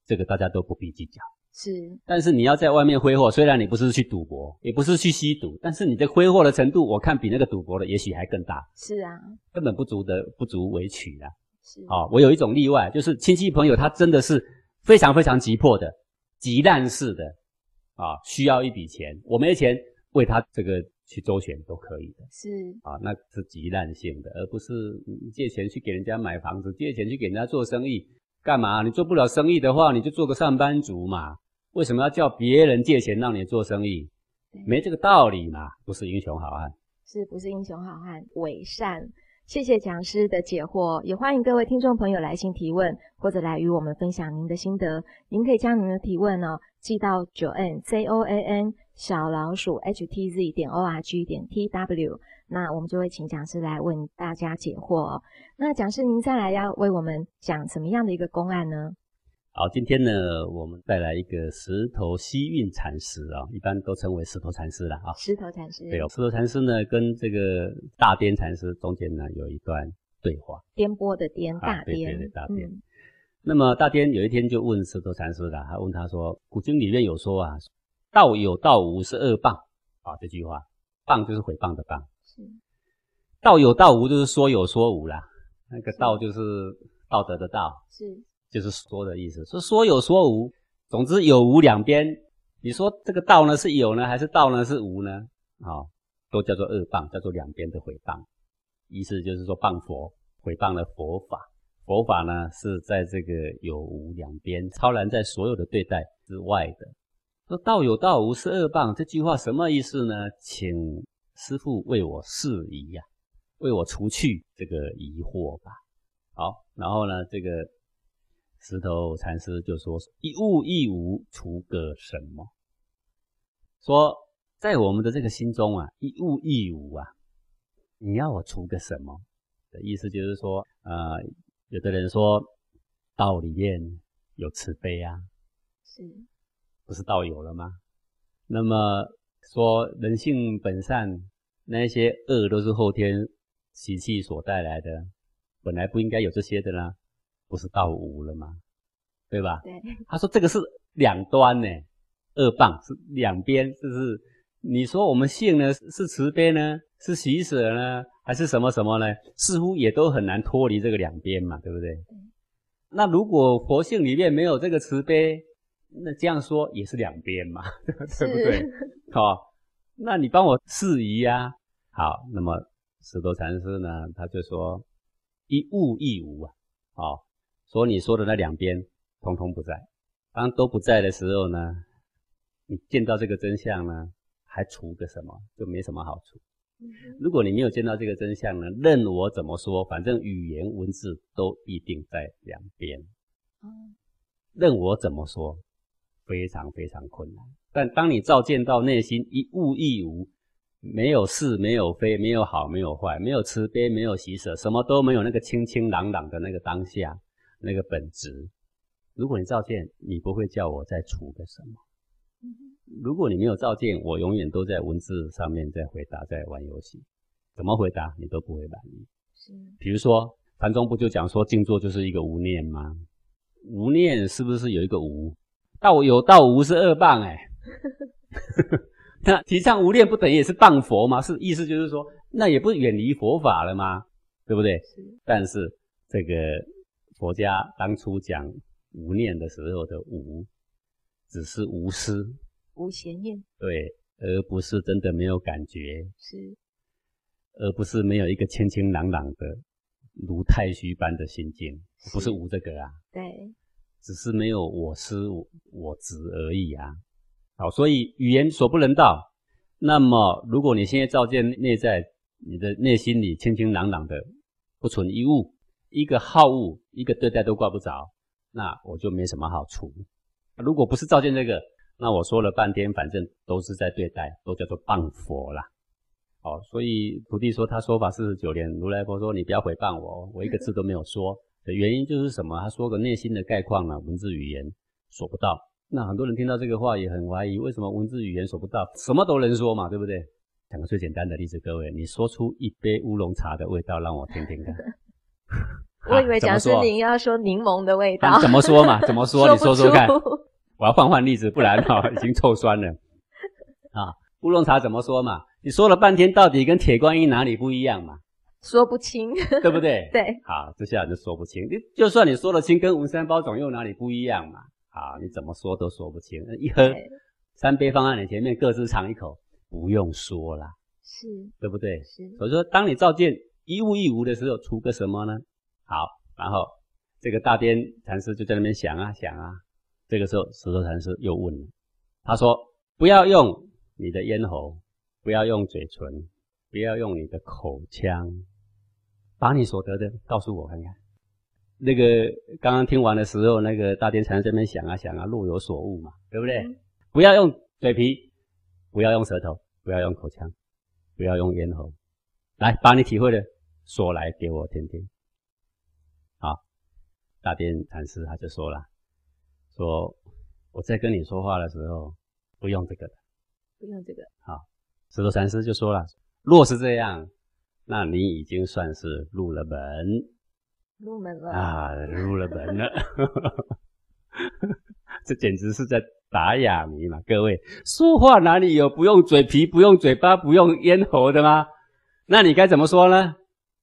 这个大家都不必计较。是但是你要在外面挥霍，虽然你不是去赌博，也不是去吸毒，但是你的挥霍的程度，我看比那个赌博的也许还更大，是啊，根本不足的不足为取啊。是啊、我有一种例外，就是亲戚朋友他真的是非常非常急迫的、急难式的啊，需要一笔钱，我没钱为他这个去周旋都可以的是啊，那是急难性的，而不是你借钱去给人家买房子，借钱去给人家做生意，干嘛？你做不了生意的话，你就做个上班族嘛。为什么要叫别人借钱让你做生意？对没这个道理嘛，不是英雄好汉。是不是英雄好汉伪善？谢谢讲师的解惑，也欢迎各位听众朋友来信提问，或者来与我们分享您的心得。您可以将您的提问呢寄到九 n z o a n 小老鼠 h t z 点 o r g 点 t w，那我们就会请讲师来为大家解惑哦。那讲师您再来要为我们讲什么样的一个公案呢？好，今天呢，我们带来一个石头西运禅师啊，一般都称为石头禅师了啊。石头禅师，对哦，石头禅师呢，跟这个大颠禅师中间呢有一段对话。颠簸的颠，啊大颠，对对对大颠。嗯那么大颠有一天就问石头禅师了，他问他说：“古经里面有说啊，道有道无是恶谤啊，这句话，谤就是毁谤的谤，是道有道无就是说有说无啦。那个道就是道德的道，是就是说的意思，说说有说无，总之有无两边。你说这个道呢是有呢，还是道呢是无呢？啊、都叫做二谤，叫做两边的毁谤。意思就是说谤佛，毁谤了佛法。佛法呢是在这个有无两边，超然在所有的对待之外的。说道有道无是二谤，这句话什么意思呢？请师父为我释疑呀、为我除去这个疑惑吧。好，然后呢，这个石头禅师就说：“一物一无，除个什么？”说在我们的这个心中啊，一物一无啊，你要我除个什么？的意思就是说，呃，有的人说道里面有慈悲啊，是不是道有了吗？那么说人性本善，那些恶都是后天习气所带来的，本来不应该有这些的啦，不是到无了吗？对吧？对，他说这个是两端呢，二棒是两边，就是你说我们性呢是慈悲呢，是喜舍呢，还是什么什么呢？似乎也都很难脱离这个两边嘛，对不对？那如果佛性里面没有这个慈悲，那这样说也是两边嘛，对不对？好、那你帮我释疑啊。好，那么石头禅师呢，他就说一物一无啊，好、说你说的那两边通通不在。当都不在的时候呢，你见到这个真相呢，还除个什么？就没什么好处。如果你没有见到这个真相呢，任我怎么说，反正语言文字都一定在两边。任我怎么说，非常非常困难。但当你照见到内心一物一无，没有是，没有非，没有好，没有坏，没有慈悲，没有喜舍，什么都没有，那个清清朗朗的那个当下，那个本质。如果你照见，你不会叫我再除个什么。如果你没有照见，我永远都在文字上面在回答，在玩游戏，怎么回答你都不会满意。是比如说禅宗不就讲说静坐就是一个无念吗？无念是不是有一个无？道有道无是二棒哎、那提倡无念不等于也是谤佛吗？是意思就是说，那也不远离佛法了吗？对不对？是但是这个佛家当初讲无念的时候的无，只是无私，无邪念，对，而不是真的没有感觉，是。而不是没有一个清清朗朗的如太虚般的心境，不是无这个啊，对，只是没有我思我我执而已啊。好，所以语言所不能道。那么，如果你现在照见内在，你的内心里清清朗朗的，不存一物，一个好物，一个对待都挂不着，那我就没什么好处。如果不是照见这个，那我说了半天，反正都是在对待，都叫做谤佛啦。哦，所以徒弟说他说法四十九年，如来佛说你不要诽谤我，我一个字都没有说。的原因就是什么？他说个内心的概况呢，文字语言说不到。那很多人听到这个话也很怀疑，为什么文字语言说不到？什么都能说嘛，对不对？讲个最简单的例子，各位，你说出一杯乌龙茶的味道让我听听看。我以为讲师您要说柠檬的味道。怎么说嘛？怎么说？你说说看。我要换换例子，不然哈已经臭酸了。啊，乌龙茶怎么说嘛？你说了半天，到底跟铁观音哪里不一样嘛？说不清，对不对？对。好，这下就说不清。你就算你说得清，跟文山包种又哪里不一样嘛？好，你怎么说都说不清。一喝，三杯放在你前面，各自尝一口，不用说啦，是，对不对？是。所以说，当你照见一物一无的时候，出个什么呢？好，然后这个大颠禅师就在那边想啊想啊。这个时候，石头禅师又问了，他说：“不要用你的咽喉，不要用嘴唇，不要用你的口腔，把你所得的告诉我看看。”那个刚刚听完的时候，那个大颠禅师这边想啊想啊，若有所悟嘛，对不对？不要用嘴皮，不要用舌头，不要用口腔，不要用咽喉，来把你体会的说来给我听听。好，大殿禅师他就说了，说我在跟你说话的时候不用这个的，不用这个。好，石头禅师就说了，若是这样，那你已经算是入了门。入门了啊，入了门了，这简直是在打哑谜嘛！各位，说话哪里有不用嘴皮、不用嘴巴、不用咽喉的吗？那你该怎么说呢？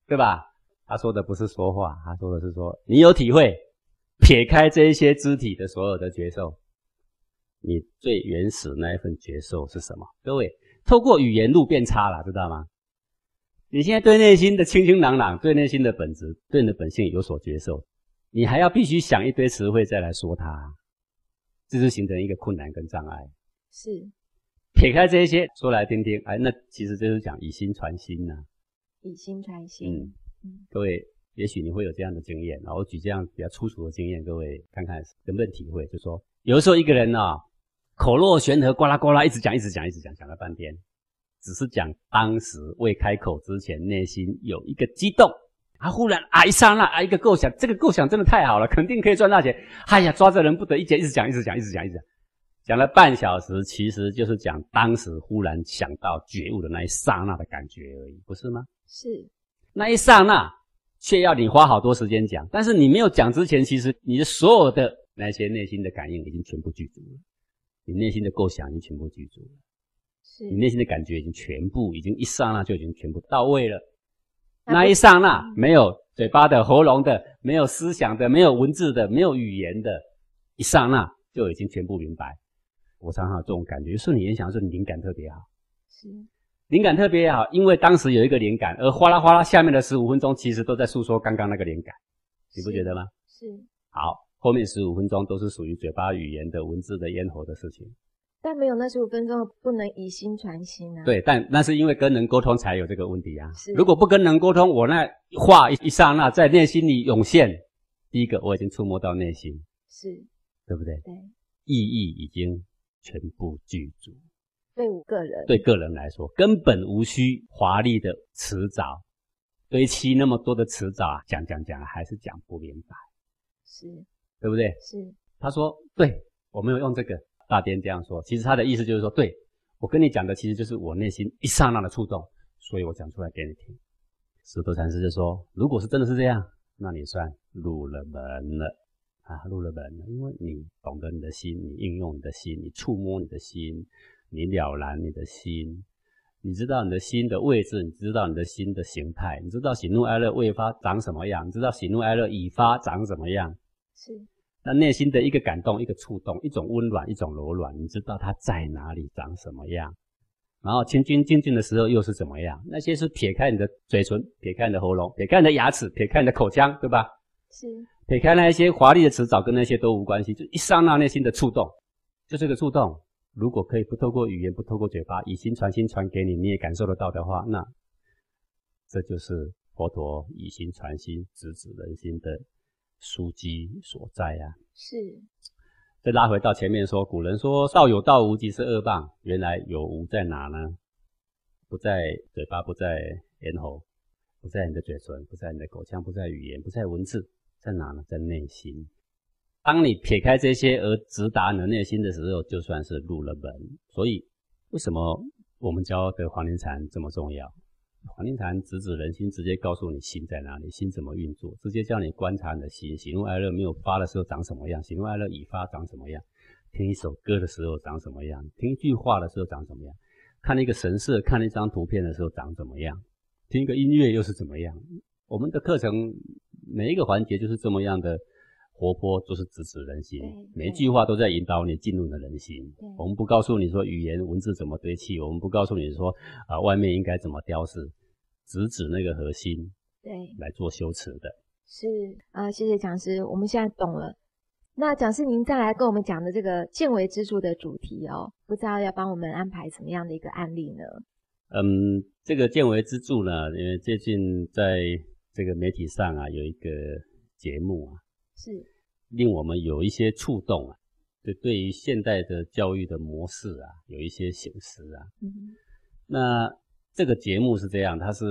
对吧？他说的不是说话，他说的是说你有体会，撇开这一些肢体的所有的觉受，你最原始那一份觉受是什么？各位，透过语言路变差了，知道吗？你现在对内心的清清朗朗，对内心的本质、对你的本性有所接受，你还要必须想一堆词汇再来说它，这是形成一个困难跟障碍。是，撇开这些说来听听，哎，那其实就是讲以心传心呐。以心传心。嗯嗯。各位，也许你会有这样的经验，然后举这样比较粗俗的经验，各位看看能不能体会，就说有的时候一个人啊，口若悬河，呱啦呱啦一直讲，一直讲，一直讲，讲了半天。只是讲当时未开口之前，内心有一个激动，啊忽然啊一刹那啊一个构想，这个构想真的太好了，肯定可以赚大钱。哎呀，抓着人不得一节，一直讲，一直讲，一直讲，一直讲，讲了半小时，其实就是讲当时忽然想到觉悟的那一刹那的感觉而已，不是吗？是，那一刹那却要你花好多时间讲，但是你没有讲之前，其实你的所有的那些内心的感应已经全部具足了，你内心的构想已经全部具足了。是你内心的感觉已经全部，已经一刹那就已经全部到位了。那一刹那，没有嘴巴的、喉咙的，没有思想的，没有文字的，没有语言的，一刹那就已经全部明白。我常常有这种感觉，就是你联想的时候，你灵感特别好。是，灵感特别好，因为当时有一个灵感，而哗啦哗啦下面的十五分钟其实都在诉说刚刚那个灵感，你不觉得吗？是。好，后面十五分钟都是属于嘴巴语言的、文字的咽喉的事情。但没有那十五分钟不能以心传心啊。对，但那是因为跟人沟通才有这个问题啊。是，如果不跟人沟通，我那话一一刹那在内心里涌现，第一个我已经触摸到内心，是，对不对？对，意义已经全部具足。对我个人，对个人来说，根本无需华丽的辞藻，堆砌那么多的辞藻啊，讲讲讲还是讲不明白，是，对不对？是。他说，对我没有用这个。大颠这样说，其实他的意思就是说，对我跟你讲的，其实就是我内心一刹那的触动，所以我讲出来给你听。石头禅师就说，如果是真的是这样，那你算入了门了啊，入了门了，因为你懂得你的心，你应用你的心，你触摸你的心，你了然你的心，你知道你的心的位置，你知道你的心的形态，你知道喜怒哀乐未发长什么样，你知道喜怒哀乐已发长什么样，是。那内心的一个感动，一个触动，一种温暖，一种柔软，你知道它在哪里，长什么样？然后清清静静的时候又是怎么样？那些是撇开你的嘴唇，撇开你的喉咙，撇开你的牙齿，撇开你的口腔，对吧？是。撇开那一些华丽的词藻，跟那些都无关系，就一刹那内心的触动，就这个触动，如果可以不透过语言，不透过嘴巴，以心传心传给你，你也感受得到的话，那这就是佛陀以心传心，直指人心的。枢机所在啊，是再拉回到前面说，古人说“道有道，无即是恶棒”。原来有无在哪呢？不在嘴巴，不在咽喉，不在你的嘴唇，不在你的口腔，不在语言，不在文字，在哪呢？在内心。当你撇开这些而直达你的内心的时候，就算是入了门。所以，为什么我们教的黄庭禅这么重要？黄庭禅直指人心，直接告诉你心在哪里，心怎么运作，直接叫你观察你的心。喜怒哀乐没有发的时候长什么样，喜怒哀乐已发长什么样？听一首歌的时候长什么样？听一句话的时候长什么样？看一个神色，看一张图片的时候长怎么样？听一个音乐又是怎么样？我们的课程每一个环节就是这么样的。活泼就是直指人心，每一句话都在引导你进入你的人心。我们不告诉你说语言文字怎么堆砌，我们不告诉你说啊外面应该怎么雕饰，直指那个核心，对，来做修辞的。是啊，谢谢讲师，我们现在懂了。那讲师您再来跟我们讲的这个见微知著的主题哦，不知道要帮我们安排什么样的一个案例呢？嗯，这个见微知著呢，因为最近在这个媒体上啊有一个节目啊。是令我们有一些触动啊，就对于现代的教育的模式啊，有一些醒思啊。嗯，那这个节目是这样，它是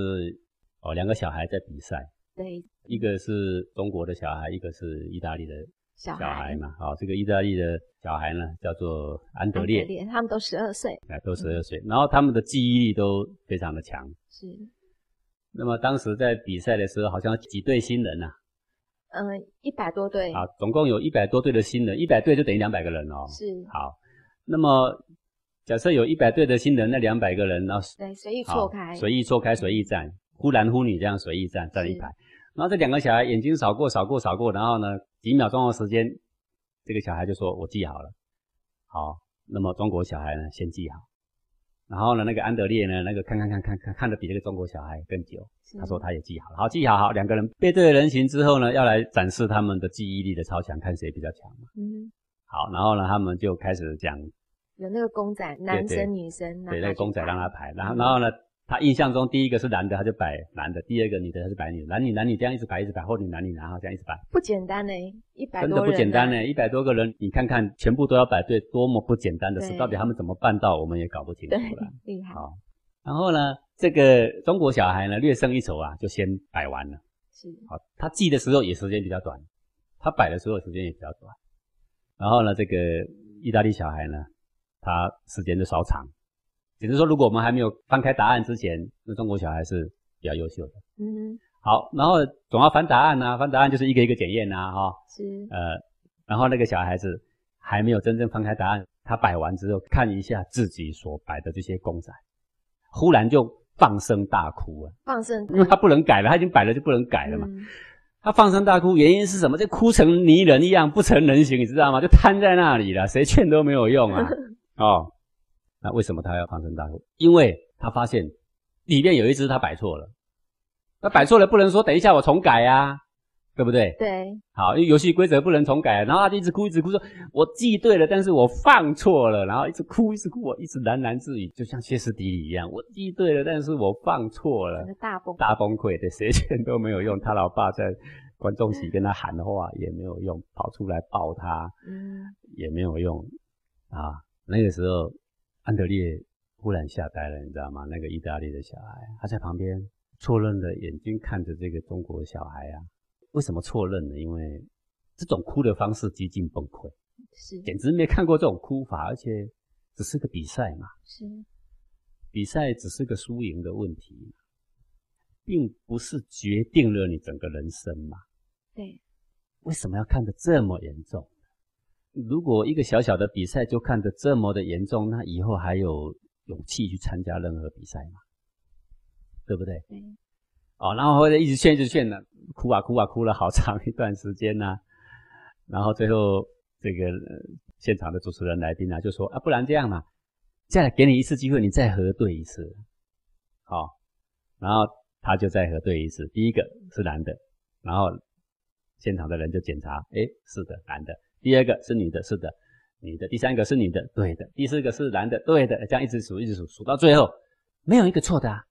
哦两个小孩在比赛，对，一个是中国的小孩，一个是意大利的小孩嘛。好，这个意大利的小孩呢叫做安德烈，他们都十二岁，哎，都十二岁，然后他们的记忆力都非常的强。是，那么当时在比赛的时候，好像几对新人呐。嗯，一百多对啊，总共有一百多对的新人，一百对就等于两百个人哦。是好，那么假设有一百对的新人，那两百个人呢？对，随意错开，随意错开，随意站，忽男忽女这样随意站站一排。然后这两个小孩眼睛扫过，扫过，扫过，然后呢，几秒钟的时间，这个小孩就说：“我记好了。”好，那么中国小孩呢，先记好。然后呢，那个安德烈呢，那个看看看看看看的比那个中国小孩更久。他说他也记好了，好记好好，两个人背对人形之后呢，要来展示他们的记忆力的超强，看谁比较强嘛。嗯。好，然后呢，他们就开始讲，有那个公仔，男生女生，对，那个公仔让他排，然后然后呢。他印象中第一个是男的，他就摆男的；第二个女的，他就摆女的。男女男女这样一直摆，一直摆，或女男女男哈这样一直摆。不简单呢，一百多真的不简单呢，一百多个人，你看看全部都要摆对，多么不简单的事！到底他们怎么办到，我们也搞不清楚了。厉害。好，然后呢，这个中国小孩呢略胜一筹啊，就先摆完了。是。好，他记的时候也时间比较短，他摆的时候时间也比较短。然后呢，这个意大利小孩呢，他时间就稍长。只是说，如果我们还没有翻开答案之前，那中国小孩是比较优秀的。嗯，好，然后总要翻答案呐，翻答案就是一个一个检验呐，哈。是。呃，然后那个小孩子还没有真正翻开答案，他摆完之后看一下自己所摆的这些公仔，忽然就放声大哭啊！放声，因为他不能改了，他已经摆了就不能改了嘛。他放声大哭，原因是什么？就哭成泥人一样，不成人形，你知道吗？就瘫在那里了，谁劝都没有用啊！哦。那为什么他要放声大哭？因为他发现里面有一只他摆错了，那摆错了不能说等一下我重改呀，对不对？对。好，因为游戏规则不能重改，然后他就一直哭，一直哭，说我记对了，但是我放错了，然后一直哭，一直哭，我一直喃喃自语，就像歇斯底里一样，我记对了，但是我放错了，大崩大崩溃的，谁劝都没有用，他老爸在观众席跟他喊的话也没有用，跑出来抱他，嗯，也没有用啊，那个时候。安德烈忽然吓呆了，你知道吗？那个意大利的小孩，他在旁边错认的眼睛看着这个中国小孩啊。为什么错认呢？因为这种哭的方式几近崩溃，是简直没看过这种哭法，而且只是个比赛嘛，是比赛只是个输赢的问题，并不是决定了你整个人生嘛。对，为什么要看得这么严重？如果一个小小的比赛就看得这么的严重，那以后还有勇气去参加任何比赛吗？对不对？对。哦，然后或者一直劝，一直劝呢，哭啊哭啊哭了好长一段时间呢。然后最后这个现场的主持人来宾呢就说啊，不然这样嘛，再来给你一次机会，你再核对一次。好，然后他就再核对一次，第一个是男的，然后现场的人就检查，哎，是的，男的。第二个是女的，是的，女的。第三个是女的，对的。第四个是男的，对的。这样一直数，一直数，数到最后，没有一个错的。啊。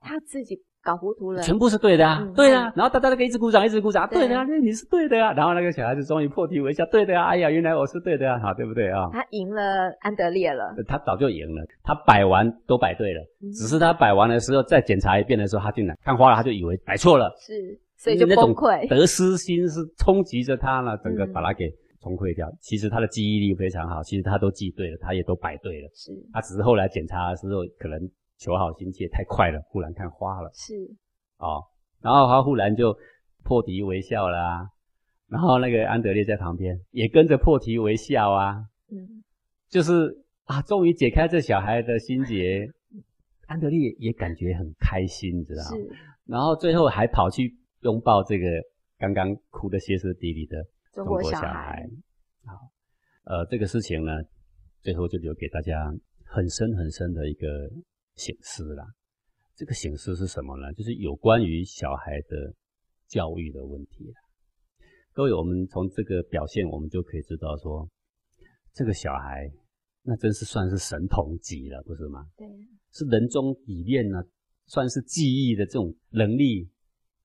他自己搞糊涂了，全部是对的啊，嗯对啊。然后大家都可以一直鼓掌，一直鼓掌，对对的啊，那你是对的啊。然后那个小孩子终于破涕为笑，对的啊，哎呀，原来我是对的啊，好，对不对啊？他赢了安德烈了，他早就赢了，他摆完都摆对了，嗯只是他摆完的时候再检查一遍的时候，他进来看花了，他就以为摆错了，是，所以就崩溃，得失心是冲击着他呢，整个嗯把他给冲溃掉。其实他的记忆力非常好，其实他都记对了，他也都摆对了，是。他只是后来检查的时候可能求好心切太快了，忽然看花了。是，哦，然后他忽然就破涕为笑啦、然后那个安德烈在旁边也跟着破涕为笑啊，嗯，就是啊，终于解开这小孩的心结，安德烈也感觉很开心，你知道吗？然后最后还跑去拥抱这个刚刚哭得歇斯底里的中国小孩。好，呃，这个事情呢，最后就留给大家很深很深的一个醒思啦。这个醒思是什么呢？就是有关于小孩的教育的问题啦。各位，我们从这个表现，我们就可以知道说，这个小孩那真是算是神童级了，不是吗？对，是人中里面呢，算是记忆的这种能力，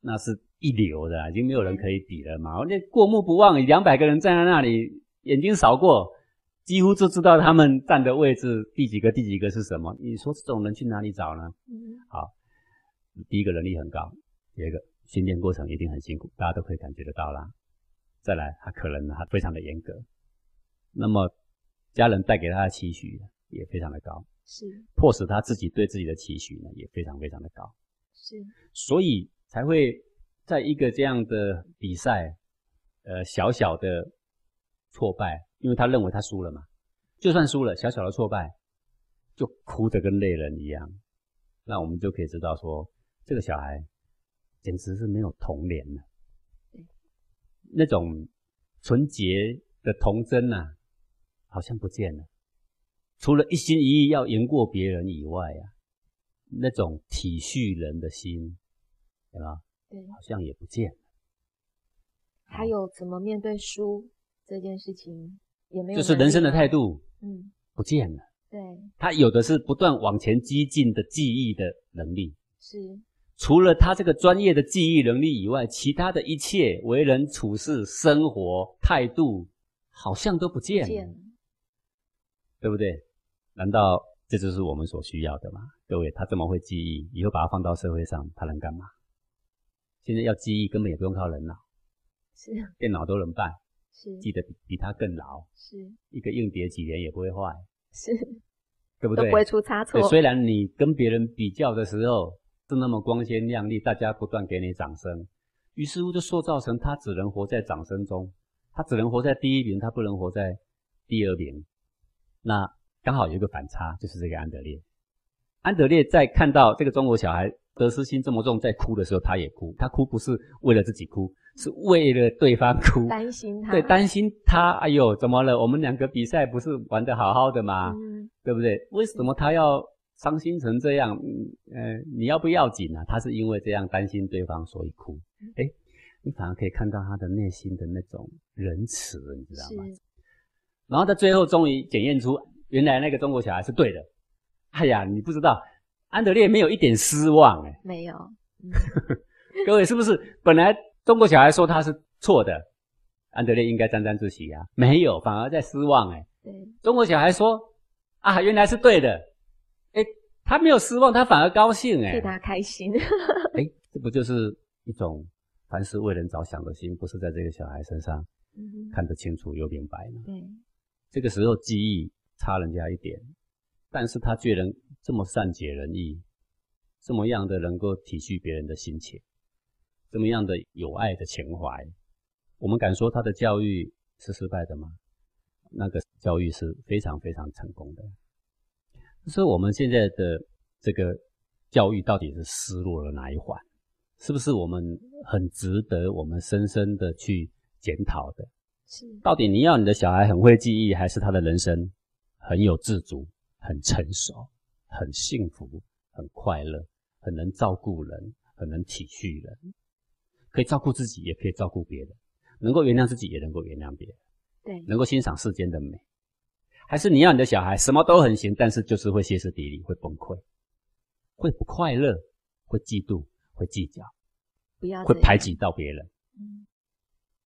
那是一流的啊，已经没有人可以比了嘛。那过目不忘，两百个人站在那里，眼睛扫过，几乎就知道他们站的位置第几个第几个是什么。你说这种人去哪里找呢？嗯，好第一个能力很高，第二个训练过程一定很辛苦，大家都可以感觉得到啦。再来，他可能他非常的严格，那么家人带给他的期许也非常的高。是迫使他自己对自己的期许呢也非常非常的高，是，所以才会在一个这样的比赛，呃，小小的挫败，因为他认为他输了嘛，就算输了，小小的挫败，就哭得跟泪人一样，那我们就可以知道说，这个小孩简直是没有童年了，那种纯洁的童真呐、好像不见了。除了一心一意要赢过别人以外啊，那种体恤人的心，对吧？对，好像也不见了。还有怎么面对输这件事情，也没有就是人生的态度嗯，不见了。对，他有的是不断往前激进的记忆的能力，是除了他这个专业的记忆能力以外，其他的一切为人处事、生活态度，好像都不见了，不见了，对不对？难道这就是我们所需要的吗？各位，他这么会记忆，以后把他放到社会上，他能干嘛？现在要记忆，根本也不用靠人脑，是电脑都能办，是记得比比他更牢，是一个硬碟几年也不会坏，是，对不对？都不会出差错对，，虽然你跟别人比较的时候是那么光鲜亮丽，大家不断给你掌声，于是乎就塑造成他只能活在掌声中，他只能活在第一名，他不能活在第二名。那刚好有一个反差，就是这个安德烈。安德烈在看到这个中国小孩得失心这么重，在哭的时候，他也哭。他哭不是为了自己哭，是为了对方哭，担心他，对，担心他。哎呦，怎么了？我们两个比赛不是玩得好好的吗？嗯，对不对？为什么他要伤心成这样？嗯，呃，你要不要紧啊？他是因为这样担心对方，所以哭。哎，你反而可以看到他的内心的那种仁慈，你知道吗？然后他最后终于检验出，原来那个中国小孩是对的。哎呀，你不知道，安德烈没有一点失望哎。没有，嗯 各位是不是？本来中国小孩说他是错的，安德烈应该沾沾自喜啊，没有，反而在失望哎。对，中国小孩说啊，原来是对的，哎，他没有失望，他反而高兴哎替，他开心，哎，这不就是一种凡事为人着想的心，不是在这个小孩身上嗯看得清楚又明白吗？对，这个时候记忆差人家一点，但是他却能这么善解人意，这么样的能够体恤别人的心情，这么样的有爱的情怀，我们敢说他的教育是失败的吗？那个教育是非常非常成功的。所以我们现在的这个教育到底是失落了哪一环？是不是我们很值得我们深深的去检讨的？是到底你要你的小孩很会记忆，还是他的人生很有自主、很成熟、很幸福、很快乐、很能照顾人、很能体恤人，可以照顾自己，也可以照顾别人，能够原谅自己，也能够原谅别人，对，能够欣赏世间的美？还是你要你的小孩什么都很行，但是就是会歇斯底里，会崩溃，会不快乐，会嫉妒，会会计较，不要会排挤到别人。嗯，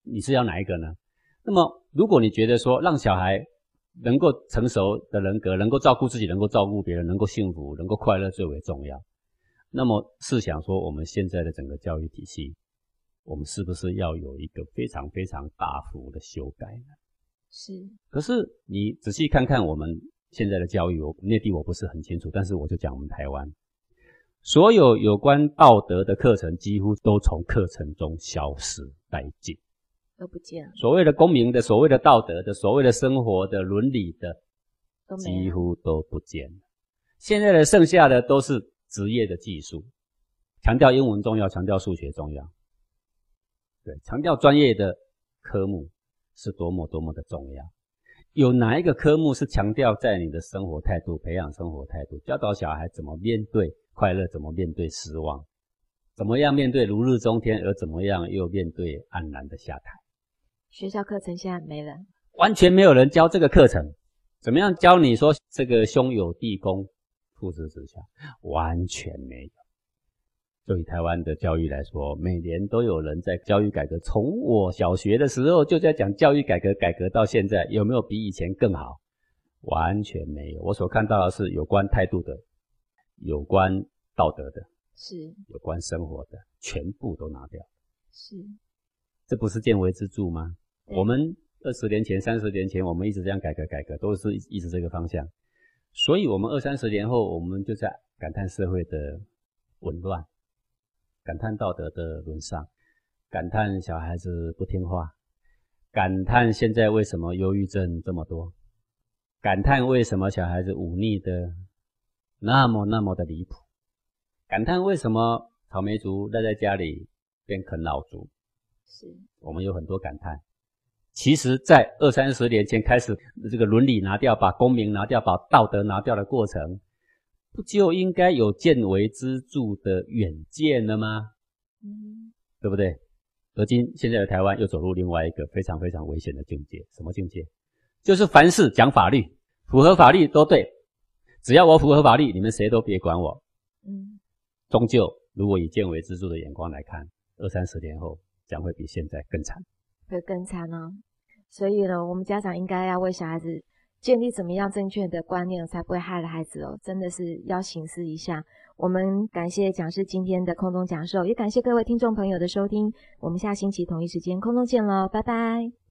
你是要哪一个呢？那么，如果你觉得说让小孩能够成熟的人格，能够照顾自己，能够照顾别人，能够幸福，能够快乐最为重要。那么试想说，我们现在的整个教育体系，我们是不是要有一个非常非常大幅的修改呢？是。可是你仔细看看我们现在的教育，我内地我不是很清楚，但是我就讲我们台湾，所有有关道德的课程几乎都从课程中消失殆尽，都不见了。所谓的公民的、所谓的道德的、所谓的生活的、伦理的，几乎都不见了。现在的剩下的都是。职业的技术，强调英文重要，强调数学重要，对，强调专业的科目是多么多么的重要。有哪一个科目是强调在你的生活态度、培养生活态度、教导小孩怎么面对快乐、怎么面对失望、怎么样面对如日中天，而怎么样又面对黯然的下台？学校课程现在没了，完全没有人教这个课程。怎么样教你说这个兄友弟恭？父子之孝，完全没有。就以台湾的教育来说，每年都有人在教育改革。从我小学的时候就在讲教育改革，改革到现在，有没有比以前更好？完全没有。我所看到的是有关态度的，有关道德的，是有关生活的，全部都拿掉。是，这不是见微知著吗？我们二十年前、三十年前，我们一直这样改革，改革都是一直这个方向。所以，我们二三十年后，我们就在感叹社会的紊乱，感叹道德的沦丧，感叹小孩子不听话，感叹现在为什么忧郁症这么多，感叹为什么小孩子忤逆的那么那么的离谱，感叹为什么草莓族待在家里变啃老族，是我们有很多感叹。其实，在二三十年前开始，这个伦理拿掉，把公民拿掉，把道德拿掉的过程，不就应该有见微知著的远见了吗？嗯，对不对？而今现在的台湾又走入另外一个非常非常危险的境界，什么境界？就是凡事讲法律，符合法律都对，只要我符合法律，你们谁都别管我。嗯，终究如果以见微知著的眼光来看，二三十年后将会比现在更惨。会更惨哦，所以呢，我们家长应该要为小孩子建立怎么样正确的观念，才不会害了孩子哦。真的是要醒思一下。我们感谢讲师今天的空中讲授，也感谢各位听众朋友的收听。我们下星期同一时间空中见喽，拜拜。